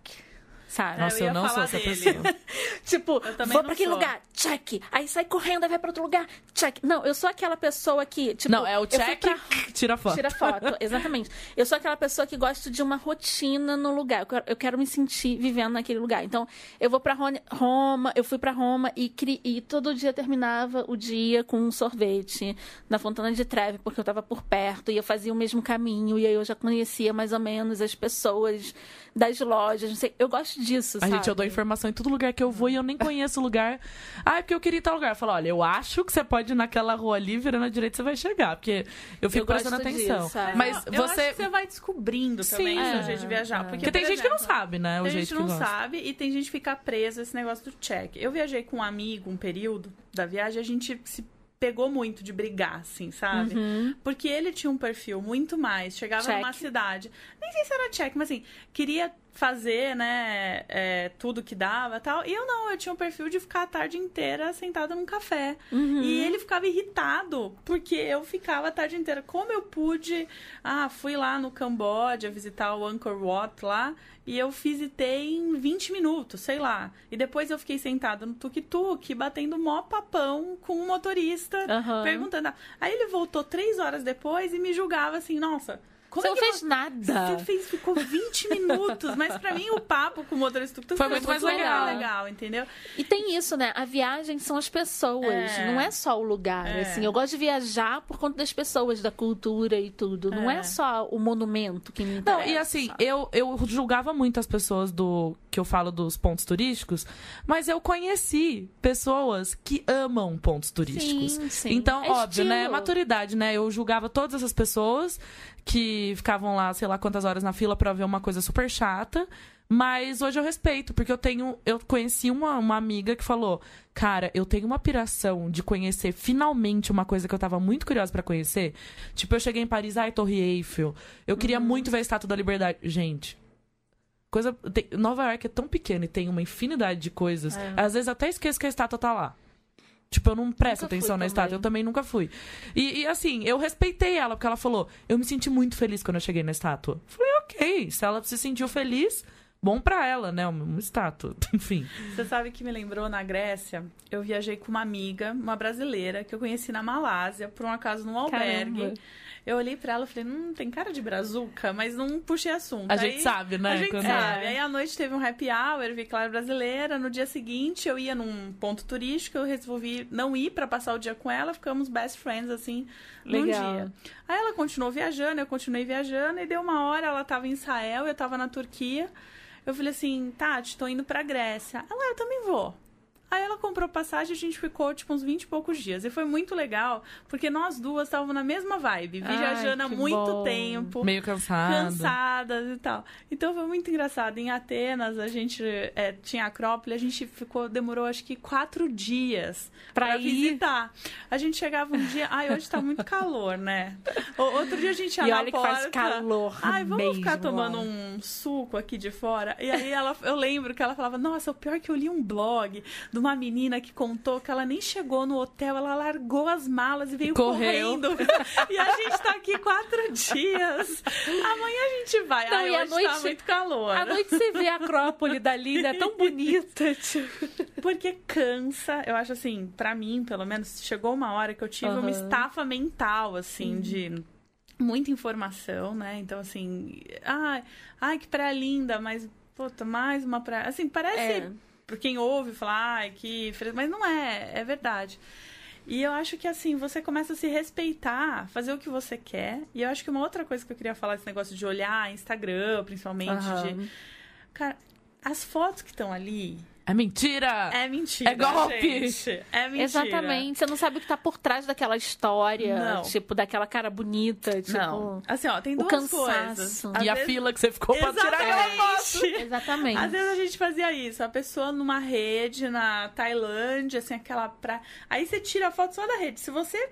Sabe? Nossa, eu, ia não sou essa dele. pessoa. Tipo, Eu também vou pra aquele sou. lugar, check. Aí sai correndo, aí vai pra outro lugar, check. Não, eu sou aquela pessoa que, tipo... Não, é o eu check, pra- tira foto. Tira foto, exatamente. Eu sou aquela pessoa que gosta de uma rotina no lugar. Eu quero, eu quero me sentir vivendo naquele lugar. Então, eu vou pra Roma, eu fui pra Roma e, cri- e todo dia terminava o dia com um sorvete na Fontana de Trevi, porque eu tava por perto e eu fazia o mesmo caminho. E aí eu já conhecia mais ou menos as pessoas das lojas, não sei. Eu gosto disso, A sabe? gente, eu dou informação em todo lugar que eu vou e eu nem conheço o lugar. Ah, é porque eu queria ir em tal lugar. Eu falo, olha, eu acho que você pode ir naquela rua ali, virando à direita, você vai chegar. Porque eu fico Eu prestando atenção. disso, sabe? Mas eu, eu você. acho que você vai descobrindo também Sim, o seu é, jeito de viajar. é. Porque, Porque tem por gente que não sabe, né? O Tem jeito gente que não gosta. sabe e tem gente que fica presa esse negócio do check. Eu viajei com um amigo um período da viagem, a gente se pegou muito de brigar, assim, sabe? Uhum. Porque ele tinha um perfil muito mais. Chegava Check. numa cidade, nem sei se era check, mas assim, queria fazer, né, é, tudo que dava tal. E eu não, eu tinha um perfil de ficar a tarde inteira sentada num café. Uhum. E ele ficava irritado, porque eu ficava a tarde inteira. Como eu pude. Ah, fui lá no Camboja visitar o Angkor Wat lá. E eu visitei em 20 minutos, sei lá. E depois eu fiquei sentada no tuk-tuk, batendo mó papão com o motorista, Aham. perguntando. Aí ele voltou três horas depois e me julgava assim, nossa. Como Você é não que fez nada. Você fez, ficou 20 minutos, mas pra mim o papo com o motorista tuk-tuk Foi muito mais legal. legal, entendeu? E tem isso, né? A viagem são as pessoas, É. não é só o lugar. É. Assim, eu gosto de viajar por conta das pessoas, da cultura e tudo. Não é É. só o monumento que me Não, interessa. e assim, eu, eu julgava muito as pessoas do que eu falo dos pontos turísticos, mas eu conheci pessoas que amam pontos turísticos. Sim, sim. Então, É óbvio, né? estilo. Maturidade, né? Eu julgava todas essas pessoas que ficavam lá, sei lá quantas horas na fila pra ver uma coisa super chata. Mas hoje eu respeito, porque eu tenho. Eu conheci uma, uma amiga que falou: Cara, eu tenho uma piração de conhecer finalmente uma coisa que eu tava muito curiosa pra conhecer. Tipo, eu cheguei em Paris, ai, Torre Eiffel. Eu queria Uhum. muito ver a Estátua da Liberdade. Gente. Coisa. tem- Nova York é tão pequena e tem uma infinidade de coisas. É. Às vezes até esqueço que a estátua tá lá. Tipo, eu não presto Nunca atenção na também. estátua. Eu também nunca fui. E, e, assim, eu respeitei ela, porque ela falou: eu me senti muito feliz quando eu cheguei na estátua. Falei, ok, se ela se sentiu feliz, bom pra ela, né? Uma, uma estátua. Enfim. Você sabe que me lembrou na Grécia? Eu viajei com uma amiga, uma brasileira, que eu conheci na Malásia, por um acaso num albergue. Caramba. Eu olhei pra ela e falei, hum, tem cara de brazuca, mas não puxei assunto. A Aí- gente sabe, né? A gente quando- sabe. Aí à noite teve um happy hour, vi era brasileira. No dia seguinte eu ia num ponto turístico, eu resolvi não ir pra passar o dia com ela, ficamos best friends assim num Legal. dia. Aí ela continuou viajando, eu continuei viajando, e deu uma hora, ela tava em Israel, eu tava na Turquia. Eu falei assim, Tati, tô indo pra Grécia. Ela, eu também vou. Aí ela comprou passagem e a gente ficou, tipo, uns 20 e poucos dias. E foi muito legal, porque nós duas estávamos na mesma vibe, viajando há que muito bom. tempo Meio cansada. cansadas e tal. Então foi muito engraçado. Em Atenas, a gente é, tinha Acrópole, a gente ficou, demorou acho que quatro dias ir. visitar. A gente chegava um dia, ai, hoje tá muito calor, né? O- Outro dia a gente ia E na olha que porta. faz calor Ai, vamos mesmo, ficar tomando um suco aqui de fora. E aí ela, eu lembro que ela falava: Nossa, o pior é que eu li um blog de uma menina que contou que ela nem chegou no hotel, ela largou as malas e veio Correu. correndo. e a gente tá aqui quatro dias. Amanhã a gente vai. Não, Ai, e à hoje noite- tá muito calor. À noite você vê a Acrópole dali, né? Tão bonita. Tipo. Porque cansa, eu acho assim, pra mim, pelo menos, chegou uma hora que eu tive uma Aham. estafa mental, assim, de muita informação, né? Então, assim, ai, ai, que praia linda, mas, puta, mais uma praia. Assim, parece, É. por quem ouve, falar, ai, que. fre-", Mas não é, é verdade. E eu acho que assim, você começa a se respeitar, fazer o que você quer. E eu acho que uma outra coisa que eu queria falar, esse negócio de olhar Instagram, principalmente, Aham. de. Cara, as fotos que estão ali É mentira! é mentira. É golpe. gente. É mentira. Exatamente. Você não sabe o que tá por trás daquela história. Não. Tipo, daquela cara bonita. Tipo. Não. Assim, ó, tem o duas cansaço. coisas. E Às a vezes- fila que você ficou pra tirar aquela foto. Exatamente. Exatamente. Às vezes a gente fazia isso, a pessoa numa rede na Tailândia, assim, aquela pra. Aí você tira a foto só da rede. Se você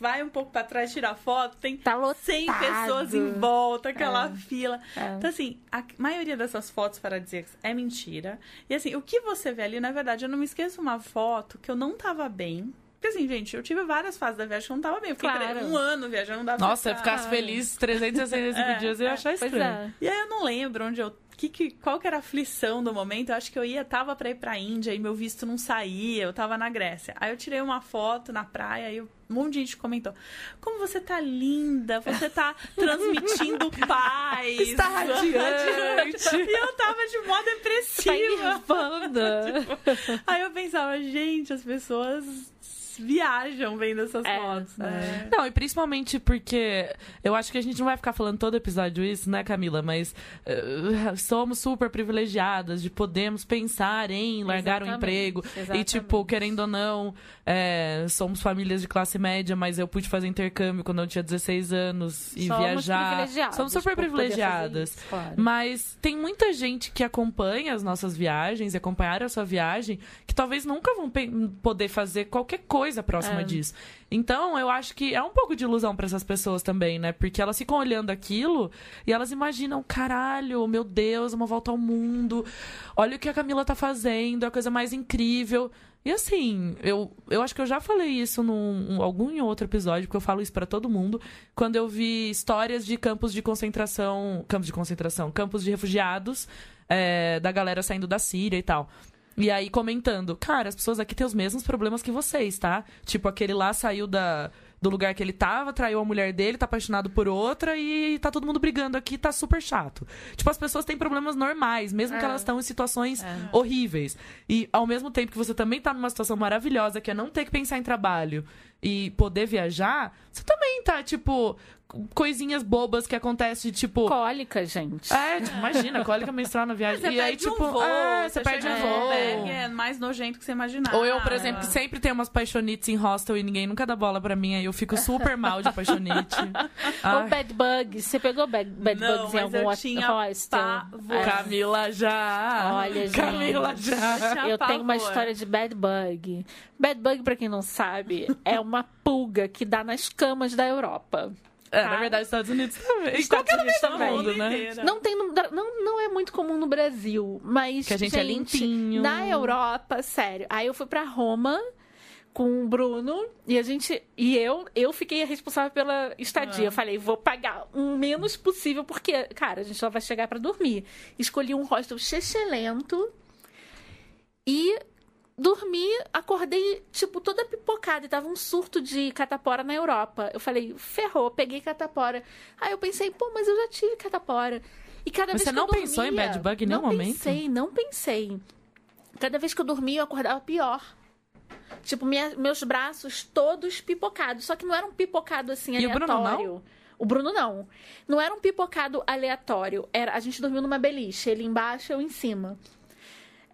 vai um pouco pra trás tira a foto, tem Tá lotado. 100 pessoas em volta, aquela fila. É. Então, assim, a maioria dessas fotos paradisíacas é mentira. E, assim, o que você vê ali, na verdade, eu não me esqueço uma foto que eu não tava bem. Porque assim, gente, eu tive várias fases da viagem que eu não tava bem. Eu fiquei Claro. um ano viajando, não dava Nossa, se pra eu ficar. ficasse feliz 365 É, dias, eu ia é, achar estranho. é. E aí eu não lembro onde eu. Que, que, qual que era a aflição do momento? Eu acho que eu ia, tava pra ir pra Índia e meu visto não saía, eu tava na Grécia. Aí eu tirei uma foto na praia e um monte de gente comentou: Como você tá linda, você tá transmitindo paz. Está radiante. E eu tava de modo Tá depressiva. Nirvana. Aí eu pensava, gente, as pessoas viajam vendo essas É, fotos, né? Não, e principalmente porque eu acho que a gente não vai ficar falando todo episódio isso, né, Camila? Mas eh, somos super privilegiadas de podemos pensar em largar o Exatamente, emprego. E, exatamente. tipo, querendo ou não, eh, somos famílias de classe média, mas eu pude fazer intercâmbio quando eu tinha 16 anos e Somos viajar. privilegiadas Somos super fazer privilegiadas. isso, claro. Mas tem muita gente que acompanha as nossas viagens e acompanharam a sua viagem que talvez nunca vão poder fazer qualquer coisa próxima É. disso. Então, eu acho que é um pouco de ilusão para essas pessoas também, né? Porque elas ficam olhando aquilo e elas imaginam, caralho, meu Deus, uma volta ao mundo. Olha o que a Camila tá fazendo, é a coisa mais incrível. E assim, eu, eu acho que eu já falei isso num um- algum outro episódio, porque eu falo isso pra todo mundo, quando eu vi histórias de campos de concentração, campos de concentração, campos de refugiados, é, da galera saindo da Síria e tal. E aí comentando, cara, as pessoas aqui têm os mesmos problemas que vocês, tá? Tipo, aquele lá saiu da, do lugar que ele tava, traiu a mulher dele, tá apaixonado por outra e tá todo mundo brigando aqui, tá super chato. Tipo, as pessoas têm problemas normais, mesmo que É. elas estão em situações É. horríveis. E ao mesmo tempo que você também tá numa situação maravilhosa, que é não ter que pensar em trabalho e poder viajar, você também tá, tipo, coisinhas bobas que acontecem, tipo. Cólica, gente. É, tipo, imagina, cólica menstrual na viagem. Você e aí, tipo, um voo, é, você perde um voo. É mais nojento que você imaginava. Ou eu, por exemplo, que sempre tenho umas paixonites em hostel e ninguém nunca dá bola pra mim, aí eu fico super mal de paixonite. Ou bad bugs. Você pegou bad, bad Não, bugs em mas algum eu tinha hostel? pavor. É. Camila já! Olha, gente. Camila já! Eu tenho uma história de bad bug. Bad bug, pra quem não sabe, é uma pulga que dá nas camas da Europa. É, Tá. na verdade, Estados Unidos também. Estados qualquer Unidos do também. mundo, né? Não tem no- não, não é muito comum no Brasil, mas Que a gente é limpinho. Na Europa, sério. Aí eu fui pra Roma com o Bruno e a gente e eu eu fiquei a responsável pela estadia. Ah. Eu falei, vou pagar o menos possível porque, cara, a gente só vai chegar pra dormir. Escolhi um hostel chechelento e dormi, acordei, tipo, toda pipocada. E tava um surto de catapora na Europa. Eu falei, ferrou, peguei catapora. Aí eu pensei, pô, mas eu já tive catapora. E cada vez que não eu dormia, pensou em bad bug em nenhum não momento? pensei, não pensei. Cada vez que eu dormia, eu acordava pior. Tipo, minha- meus braços todos pipocados. Só que não era um pipocado assim E o Bruno aleatório. O Bruno não. Não era um pipocado aleatório. Era, a gente dormiu numa beliche, ele embaixo, eu em cima.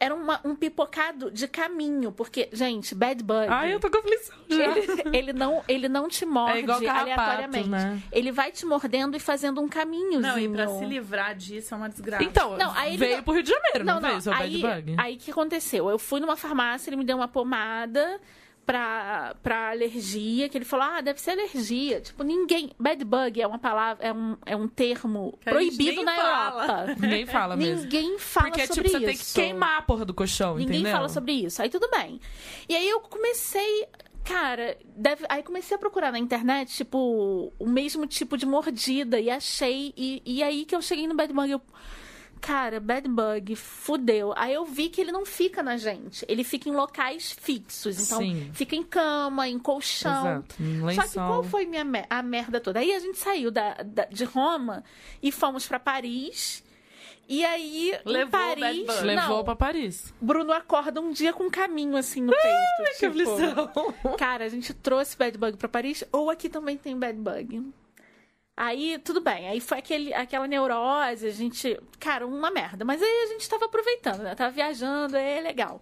Era uma- um pipocado de caminho, porque, gente, bad bug. Ai, eu tô com aflição já. Ele, ele não, ele não te morde É igual carrapato, aleatoriamente. né? Ele vai te mordendo e fazendo um caminhozinho. Não, e pra se livrar disso é uma desgraça. Então, Não, aí ele veio não- pro Rio de Janeiro, não, Não, não. veio seu aí, bad bug? aí o que aconteceu? Eu fui numa farmácia, ele me deu uma pomada pra, pra alergia, que ele falou, ah, deve ser alergia. Tipo, ninguém... Bad bug é uma palavra, é um, é um termo Que proibido na fala. Europa. Ninguém fala mesmo. Ninguém fala Porque, sobre tipo, você isso. tem que queimar a porra do colchão, Ninguém entendeu? fala sobre isso. Aí tudo bem. E aí eu comecei. Cara, deve... aí comecei a procurar na internet, tipo, o mesmo tipo de mordida. E achei. E, e aí que eu cheguei no bad bug. Eu... Cara, bad bug, fudeu. Aí eu vi que ele não fica na gente. Ele fica em locais fixos. Então, Sim. fica em cama, em colchão. Exato. Um Só que qual foi minha, me- a merda toda? Aí a gente saiu da, da- de Roma e fomos pra Paris. E aí, Levou em o bad Paris. bug. Levou pra Paris. Bruno acorda um dia com um caminho assim no peito. Que tipo, aflição. Cara, a gente trouxe bad bug pra Paris, ou aqui também tem bad bug. Aí, tudo bem. Aí foi aquele, aquela neurose, a gente. Cara, uma merda. Mas aí a gente tava aproveitando, né? Tava viajando, é legal.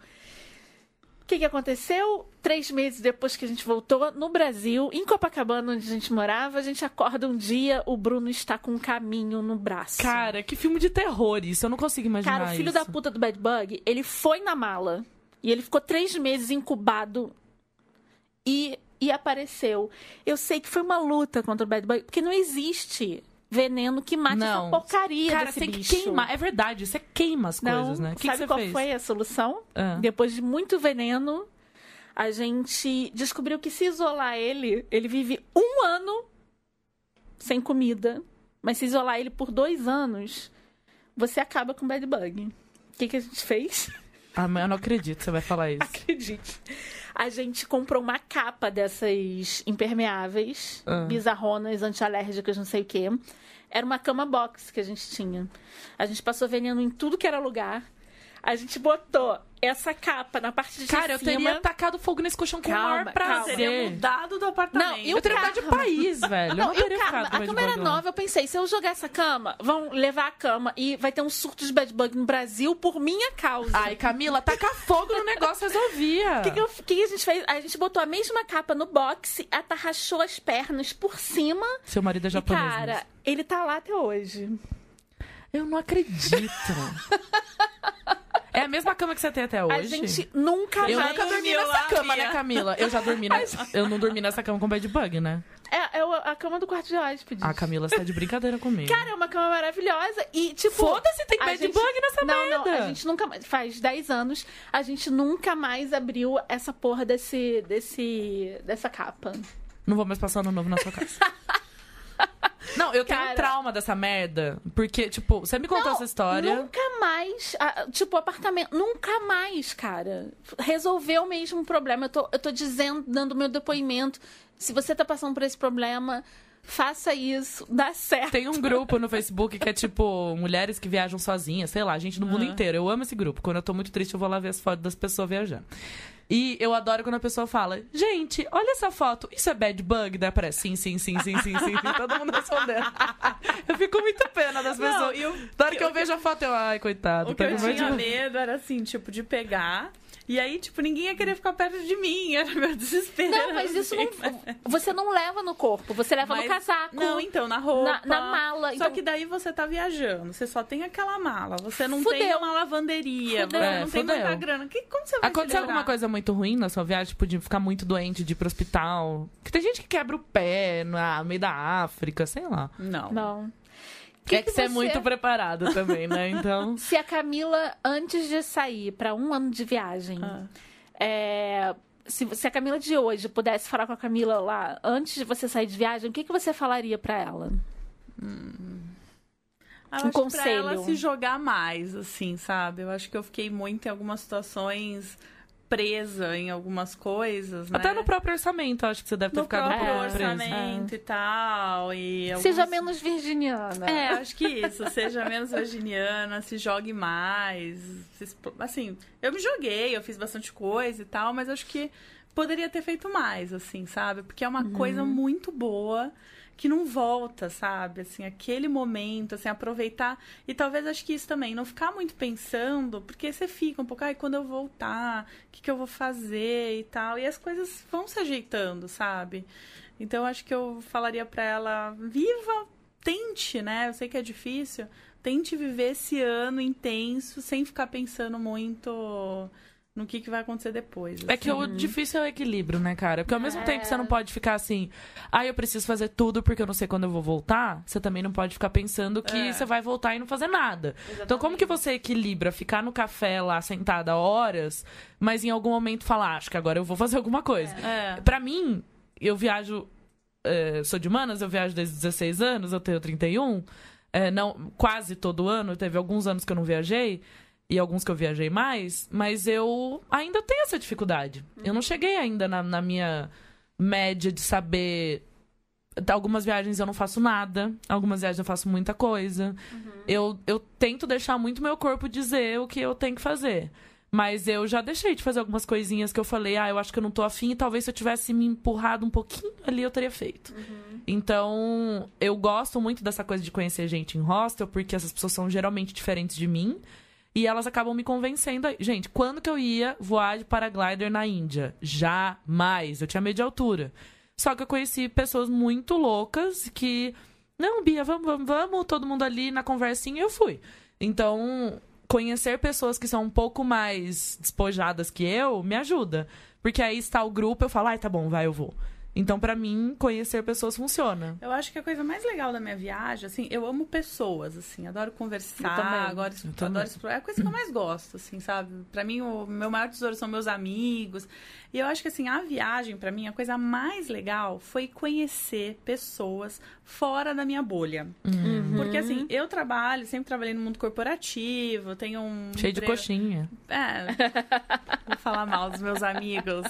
O que, que aconteceu? Três meses depois que a gente voltou, no Brasil, em Copacabana, onde a gente morava, a gente acorda um dia, o Bruno está com um caminho no braço. Cara, que filme de terror isso. Eu não consigo imaginar Cara, o filho isso. da puta do Bad Bug, ele foi na mala. E ele ficou três meses incubado. E, e apareceu. Eu sei que foi uma luta contra o Bad Bug, porque não existe veneno que mate Não. essa porcaria Cara, desse você bicho. que queimar. É verdade, você queima as Não, coisas, né? Que, que sabe você qual fez? foi a solução? Ah. Depois de muito veneno, a gente descobriu que se isolar ele, ele vive um ano sem comida. Mas se isolar ele por dois anos, você acaba com o bad bug. O que, que a gente fez? Ah, mas eu não acredito que você vai falar isso. Acredite. A gente comprou uma capa dessas impermeáveis, Ah. bizarronas, antialérgicas, não sei o quê. Era uma cama box que a gente tinha. A gente passou veneno em tudo que era lugar. A gente botou essa capa na parte de Cara, eu cima. teria tacado fogo nesse colchão com o Calma, maior prazer. Teria mudado do apartamento. Não, e Eu o teria mudado de país, velho. eu Não, e o teria karma? A cama era nova, eu pensei, se eu jogar essa cama, vão levar a cama e vai ter um surto de bad bug no Brasil por minha causa. Ai, Camila, taca fogo no negócio, resolvia. O que, que, eu- o que a gente fez? A gente botou a mesma capa no boxe, atarrachou as pernas por cima. Seu marido é E, japonês. cara, mesmo. ele tá lá até hoje. Eu não acredito. é a mesma cama que você tem até hoje? A gente nunca Eu nunca dormi dormiu nessa cama, né, Camila? Eu já dormi na... Eu não dormi nessa cama com bad bug, né? É, é a cama do quarto de hóspedes. A Camila está de brincadeira comigo. Cara, é uma cama maravilhosa. E, tipo. Foda-se, tem a bad gente- bug nessa não, merda. Não, a gente nunca mais. Faz 10 anos, a gente nunca mais abriu essa porra desse. desse. dessa capa. Não vou mais passar ano novo na sua casa. Não, eu tenho Cara. um trauma dessa merda. Porque, tipo, você me contou Não, essa história. Nunca mais. ah, Tipo, apartamento. Nunca mais, cara. Resolveu mesmo o problema. Eu tô, eu tô dizendo, dando meu depoimento. Se você tá passando por esse problema, faça isso. Dá certo. Tem um grupo no Facebook que é tipo mulheres que viajam sozinhas, sei lá, gente no mundo Aham. inteiro. Eu amo esse grupo. Quando eu tô muito triste, eu vou lá ver as fotos das pessoas viajando. E eu adoro quando a pessoa fala: Gente, olha essa foto, isso é bad bug? Daí aparece sim, sim, sim, sim, sim, sim, sim. Todo mundo respondendo. eu fico muito pena das pessoas. Não, e Da hora que eu vejo a foto, eu, ai, coitado. o que eu tinha bug." medo era assim, tipo, de pegar. E aí, tipo, ninguém ia querer ficar perto de mim. Era meu desespero. Não, mas isso não. Você não leva no corpo, você leva no Mas- casaco. Não, então, na roupa. Na- na mala, Só então- que daí você tá viajando. Você só tem aquela mala. Você não Fudeu. tem uma lavanderia. Fudeu. Você É, não tem fudeu. muita grana. Que, como você vai Aconteceu alguma coisa muito ruim na sua viagem, tipo, de ficar muito doente, de ir pro hospital? Que tem gente que quebra o pé no meio da África, sei lá. Não. Não. É que você é muito preparado também, né? Então. Se a Camila, antes de sair pra um ano de viagem, Ah. é, se, se a Camila de hoje pudesse falar com a Camila lá, antes de você sair de viagem, o que, que você falaria pra ela? Eu Um que Pra ela conselho. se jogar mais, assim, sabe? Eu acho que eu fiquei muito em algumas situações presa em algumas coisas, né? Até no próprio orçamento, acho que você deve ter no ficado próprio preso. orçamento e tal. E Seja menos virginiana. É, acho que isso. Seja menos virginiana, se jogue mais. se Assim, eu me joguei, eu fiz bastante coisa e tal, mas acho que poderia ter feito mais, assim, sabe? Porque é uma coisa muito boa que não volta, sabe? Assim, aquele momento, assim, aproveitar. E talvez acho que isso também, não ficar muito pensando, porque você fica um pouco, ai, quando eu voltar, o que, que eu vou fazer e tal. E as coisas vão se ajeitando, sabe? Então acho que eu falaria pra ela, viva, tente, né? Eu sei que é difícil. Tente viver esse ano intenso sem ficar pensando muito no que, que vai acontecer depois. É que assim. o difícil é o equilíbrio, né, cara? Porque ao mesmo É. tempo que você não pode ficar assim, ah, eu preciso fazer tudo porque eu não sei quando eu vou voltar, você também não pode ficar pensando que É. você vai voltar e não fazer nada. Então, como que você equilibra ficar no café lá sentada horas, mas em algum momento falar, "Ah, acho que agora eu vou fazer alguma coisa? É. Pra mim, eu viajo. é, sou de Manas, eu viajo desde os 16 anos, eu tenho 31. É, não, quase todo ano, teve alguns anos que eu não viajei. E alguns que eu viajei mais, mas eu ainda tenho essa dificuldade. Eu não cheguei ainda na, na minha média de saber. Algumas viagens eu não faço nada, algumas viagens eu faço muita coisa. Eu, eu tento deixar muito meu corpo dizer o que eu tenho que fazer. Mas eu já deixei de fazer algumas coisinhas que eu falei, ah, eu acho que eu não tô afim, e talvez se eu tivesse me empurrado um pouquinho ali, eu teria feito. Então, eu gosto muito dessa coisa de conhecer gente em hostel, porque essas pessoas são geralmente diferentes de mim. E elas acabam me convencendo. aí. Gente, quando que eu ia voar de paraglider na Índia? Jamais. Eu tinha medo de altura. Só que eu conheci pessoas muito loucas que. Não, Bia, vamos, vamos, vamos, todo mundo ali na conversinha e eu fui. Então, conhecer pessoas que são um pouco mais despojadas que eu me ajuda. Porque aí está o grupo, eu falo, ai, tá bom, vai, eu vou. Então, para mim, conhecer pessoas funciona. Eu acho que a coisa mais legal da minha viagem, assim, eu amo pessoas, assim, adoro conversar, adoro, adoro explorar. É a coisa que eu mais gosto, assim, sabe? Para mim, o meu maior tesouro são meus amigos. E eu acho que, assim, a viagem, para mim, a coisa mais legal foi conhecer pessoas fora da minha bolha. Uhum. Porque, assim, eu trabalho, sempre trabalhei no mundo corporativo, tenho um. Cheio de coxinha. É. Vou falar mal dos meus amigos.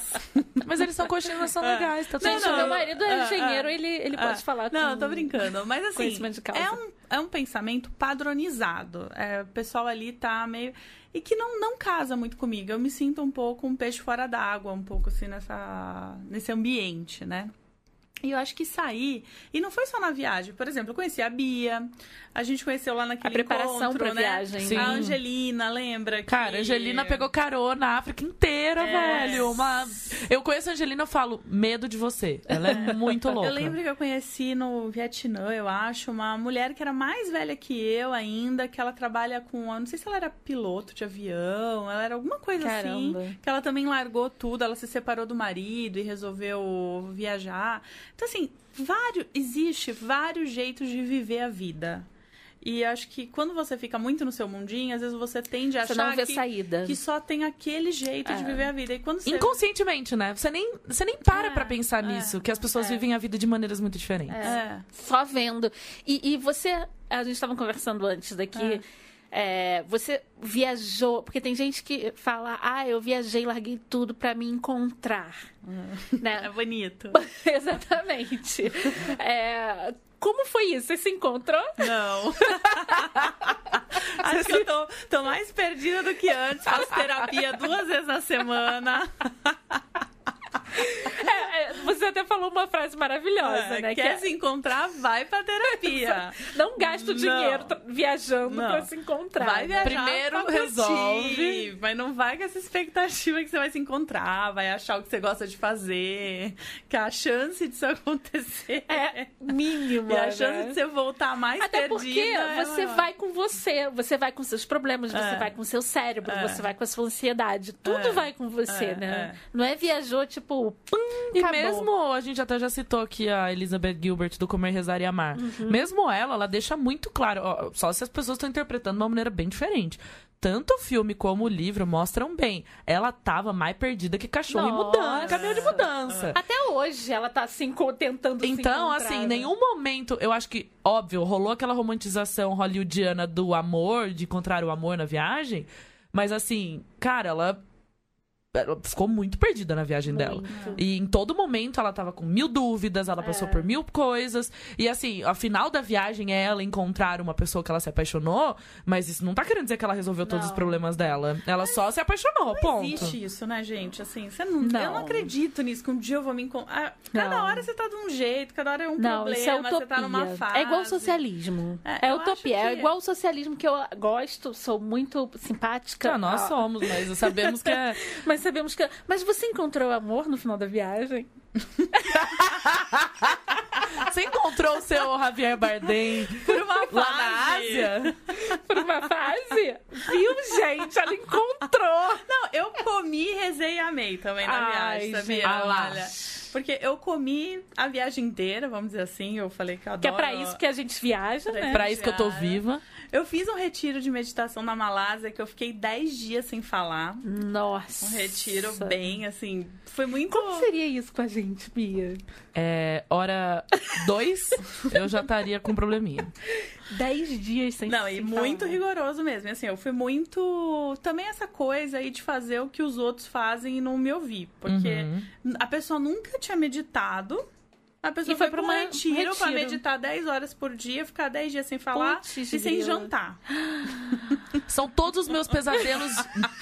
Mas eles são coxinhas, são legais, tá tudo Gente, não, meu marido é engenheiro, ele, ele pode falar Não, eu tô brincando. Mas, assim, é um, é um pensamento padronizado. É, o pessoal ali tá meio e que não, não casa muito comigo. Eu me sinto um pouco um peixe fora d'água, um pouco assim nessa, nesse ambiente, né? E eu acho que sair. E não foi só na viagem. Por exemplo, eu conheci a Bia. A gente conheceu lá naquele a preparação encontro, pra né? viagem. Sim. A Angelina, lembra? Que... Cara, a Angelina pegou carona na África inteira, é. velho. Uma... Eu conheço a Angelina, eu falo, medo de você. Ela é muito louca. Eu lembro que eu conheci no Vietnã, eu acho, uma mulher que era mais velha que eu ainda, que ela trabalha com. Eu não sei se ela era piloto de avião, ela era alguma coisa assim, Caramba. assim. Que ela também largou tudo, ela se separou do marido e resolveu viajar. Então, assim, vários, existe vários jeitos de viver a vida. E acho que quando você fica muito no seu mundinho, às vezes você tende a você achar não vê que, saída. que só tem aquele jeito é. de viver a vida. E quando você... Inconscientemente, né? Você nem, você nem para é, pra pensar é, nisso, que as pessoas é. vivem a vida de maneiras muito diferentes. É. Só vendo. E, e você. A gente estava conversando antes daqui. É. Você viajou, porque tem gente que fala, ah, eu viajei, larguei tudo para me encontrar. Hum. Né? É bonito. Exatamente. É, como foi isso? Você se encontrou? Não. Acho que eu tô, tô mais perdida do que antes. Faço terapia duas vezes na semana. É, é, você até falou uma frase maravilhosa, é, né? Quer que se encontrar, vai pra terapia. Não gasta o dinheiro viajando não. pra se encontrar. Vai viajar Primeiro resolve. Mas não vai com essa expectativa que você vai se encontrar, vai achar o que você gosta de fazer. Que a chance disso acontecer é mínima. E a chance né? de você voltar mais Até perdida. porque é você vai com você. Você vai com seus problemas, você vai com seu cérebro, você vai com a sua ansiedade. Tudo vai com você, né? Não é viajou, tipo, pum, E acabou. mesmo, a gente até já citou aqui a Elizabeth Gilbert do Comer, Rezar e Amar. Uhum. Mesmo ela, ela deixa muito claro, ó, só se as pessoas estão interpretando de uma maneira bem diferente tanto o filme como o livro mostram bem. Ela tava mais perdida que cachorro Nossa. e mudança, caminho de mudança. Até hoje ela tá assim, tentando Então, se assim, em nenhum momento, eu acho que, óbvio, rolou aquela romantização hollywoodiana do amor, de encontrar o amor na viagem. Mas assim, cara, ela ela ficou muito perdida na viagem muito. dela. E em todo momento ela tava com mil dúvidas, ela passou é. por mil coisas. E assim, a final da viagem é ela encontrar uma pessoa que ela se apaixonou, mas isso não tá querendo dizer que ela resolveu não. todos os problemas dela. Ela mas só se apaixonou, não ponto. existe isso, né, gente? Assim, você não, não. Eu não acredito nisso, que um dia eu vou me encontrar. Ah, cada hora você tá de um jeito, cada hora é um não, problema, isso é utopia. você tá numa fase. É igual o socialismo. É, é utopia. É que... É igual o socialismo que eu gosto, sou muito simpática. Ah, nós somos, mas sabemos que é. mas sabemos que. Mas você encontrou amor no final da viagem? Você encontrou o seu Javier Bardem por uma fase? Lá na Ásia? Por uma fase? Viu, gente? Ela encontrou. Não, eu comi, rezei e amei também na Ai, viagem, sabia? Gente. Olha. Porque eu comi a viagem inteira, vamos dizer assim. Eu falei que eu adoro. Que é pra isso que a gente viaja, né? Pra isso que eu tô viva. Eu fiz um retiro de meditação na Malásia que eu fiquei 10 dias sem falar. Nossa. Um retiro bem, assim. Foi muito. Como seria isso com a gente, Bia? É, hora 2, eu já estaria com um probleminha. 10 dias sem Não, e muito falar. rigoroso mesmo. Assim, eu fui muito. Também essa coisa aí de fazer o que os outros fazem e não me ouvir. Porque uhum. a pessoa nunca tinha meditado. A pessoa e foi, para um retiro, retiro. para meditar 10 horas por dia, ficar 10 dias sem falar Puts, e sem jantar. São todos os meus pesadelos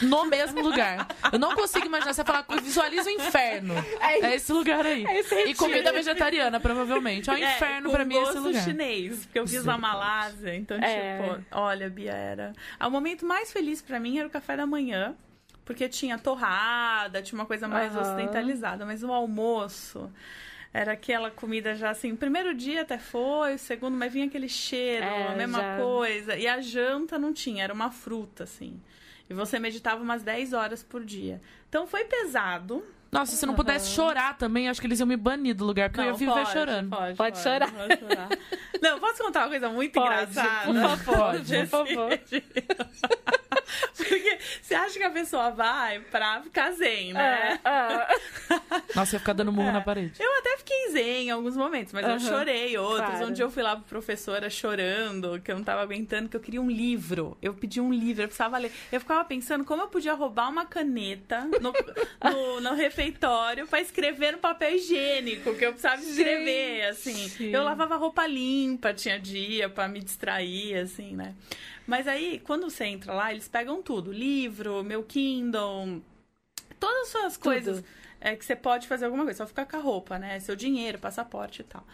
no mesmo lugar. Eu não consigo imaginar você falar, visualiza o inferno. É, é esse lugar aí. É esse e comida vegetariana, provavelmente. É o é, inferno para mim esse lugar. chinês, porque eu fiz na Malásia, então é. tipo, olha, Bia era. O momento mais feliz para mim era o café da manhã. Porque tinha torrada, tinha uma coisa mais uhum. ocidentalizada, mas o almoço era aquela comida já assim, primeiro dia até foi, o segundo, mas vinha aquele cheiro, é, a mesma já... coisa. E a janta não tinha, era uma fruta, assim. E você meditava umas 10 horas por dia. Então foi pesado, Nossa, se não pudesse chorar também, acho que eles iam me banir do lugar, porque eu ia viver pode, chorando. Pode, Pode chorar. pode chorar. Não, posso contar uma coisa muito Pode, engraçada? por favor, Pode. por favor. Porque você acha que a pessoa vai pra ficar zen, né? Ah, ah. Nossa, eu ia ficar dando murro É. na parede. Eu até fiquei zen em alguns momentos, mas eu Aham, chorei outros. claro. Um dia eu fui lá pra professora chorando, que eu não tava aguentando, que eu queria um livro. Eu pedi um livro, eu precisava ler. Eu ficava pensando como eu podia roubar uma caneta no, no, no refeitório pra escrever no papel higiênico, que eu precisava escrever, assim. Eu lavava roupa limpa, tinha dia pra me distrair, assim, né? Mas aí, quando você entra lá, eles pegam tudo: livro, meu Kindle, todas as suas coisas é, que você pode fazer alguma coisa, só ficar com a roupa, né? Seu dinheiro, passaporte e tal.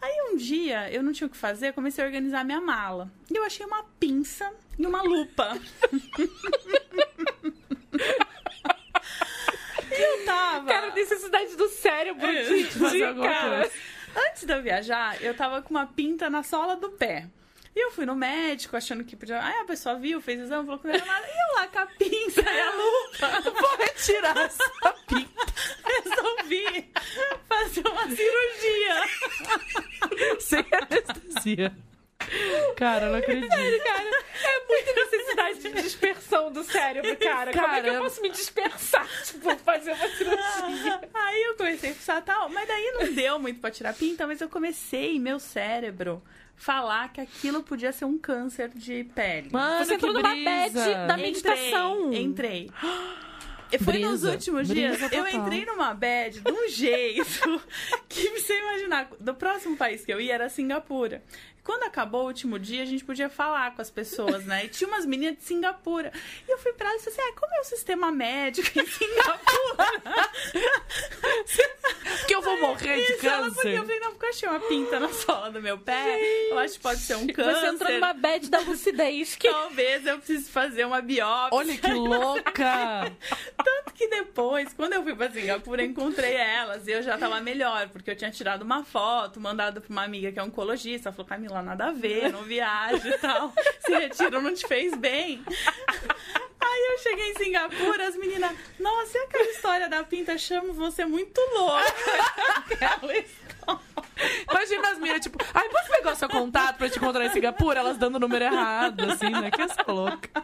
Aí um dia eu não tinha o que fazer, comecei a organizar minha mala. E eu achei uma pinça e uma lupa. tava. Cara, necessidade do cérebro É, de, de fazer de- alguma cara. coisa. Antes de eu viajar, eu tava com uma pinta na sola do pé. E eu fui no médico achando que podia. Aí a pessoa viu, fez exame, falou que não era nada. E eu lá com a pinça e a lupa. Vou retirar essa pinta. Resolvi fazer uma cirurgia. sem anestesia. Cara, eu não acredito. Cara, é muita necessidade de dispersão do cérebro, cara. Como é que eu posso me dispersar? Tipo, fazer uma cirurgia. Aí eu comecei a pensar tal, mas daí não deu muito pra tirar pinta, mas eu comecei, meu cérebro, falar que aquilo podia ser um câncer de pele. Mano, Você entrou numa bad da Entrei, meditação. Entrei. E foi nos Brisa, últimos brisa dias. Eu entrei numa bad de um jeito que você imaginar. Do próximo país que eu ia era Singapura. Quando acabou o último dia, a gente podia falar com as pessoas, né? E tinha umas meninas de Singapura. E eu fui pra ela e disse assim: ah, como é o sistema médico em Singapura? Que eu vou morrer de Isso, câncer. eu falei, não, porque eu achei uma pinta na sola do meu pé. Eu acho que pode ser um câncer. Você entrou numa bad da lucidez. Que... Talvez eu precise fazer uma biópsia. Olha que louca! Tanto que depois, quando eu fui pra Singapura, eu encontrei elas e eu já tava melhor, porque eu tinha tirado uma foto, mandado pra uma amiga que é oncologista. Ela falou, Camila, nada a ver, não viaja e tal. Esse retiro não te fez bem. Aí eu cheguei em Singapura, as meninas, nossa, e aquela história da pinta? Chamo você muito louca. Aquela. Imagina as meninas, tipo, ai, posso pegar o seu contato pra te encontrar em Singapura? Elas dando o número errado, assim, né? Que essa louca.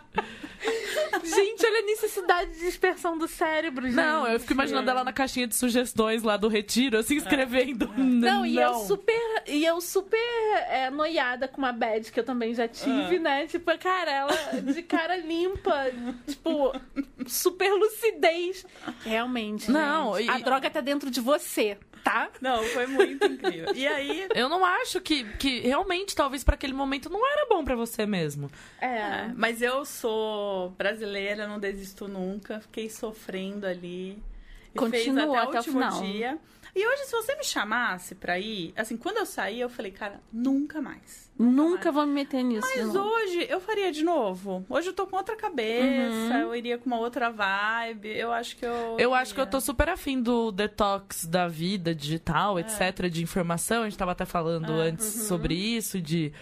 Gente, olha a necessidade de dispersão do cérebro, gente. Não, eu fico imaginando ela na caixinha de sugestões lá do retiro, assim, escrevendo. Não, e eu super, e eu super é, noiada com uma bad que eu também já tive, Ah. né? Tipo, cara, ela de cara limpa, tipo, super lucidez. Realmente. Não, gente, e- a droga tá dentro de você, tá? Não, foi muito incrível. E aí, Eu não acho que, que realmente, talvez pra aquele momento, não era bom pra você mesmo. É. É, mas eu sou brasileira, não desisto nunca. Fiquei sofrendo ali. E Continua fez até, até o o último final. dia. E hoje, se você me chamasse pra ir, assim, quando eu saí, eu falei, cara, nunca mais. Nunca vou me meter nisso. Mas hoje eu faria de novo. Hoje eu tô com outra cabeça, eu iria com uma outra vibe. Eu acho que eu. Eu acho que eu tô super afim do detox da vida digital, etc., de informação. A gente tava até falando É, antes sobre isso, de,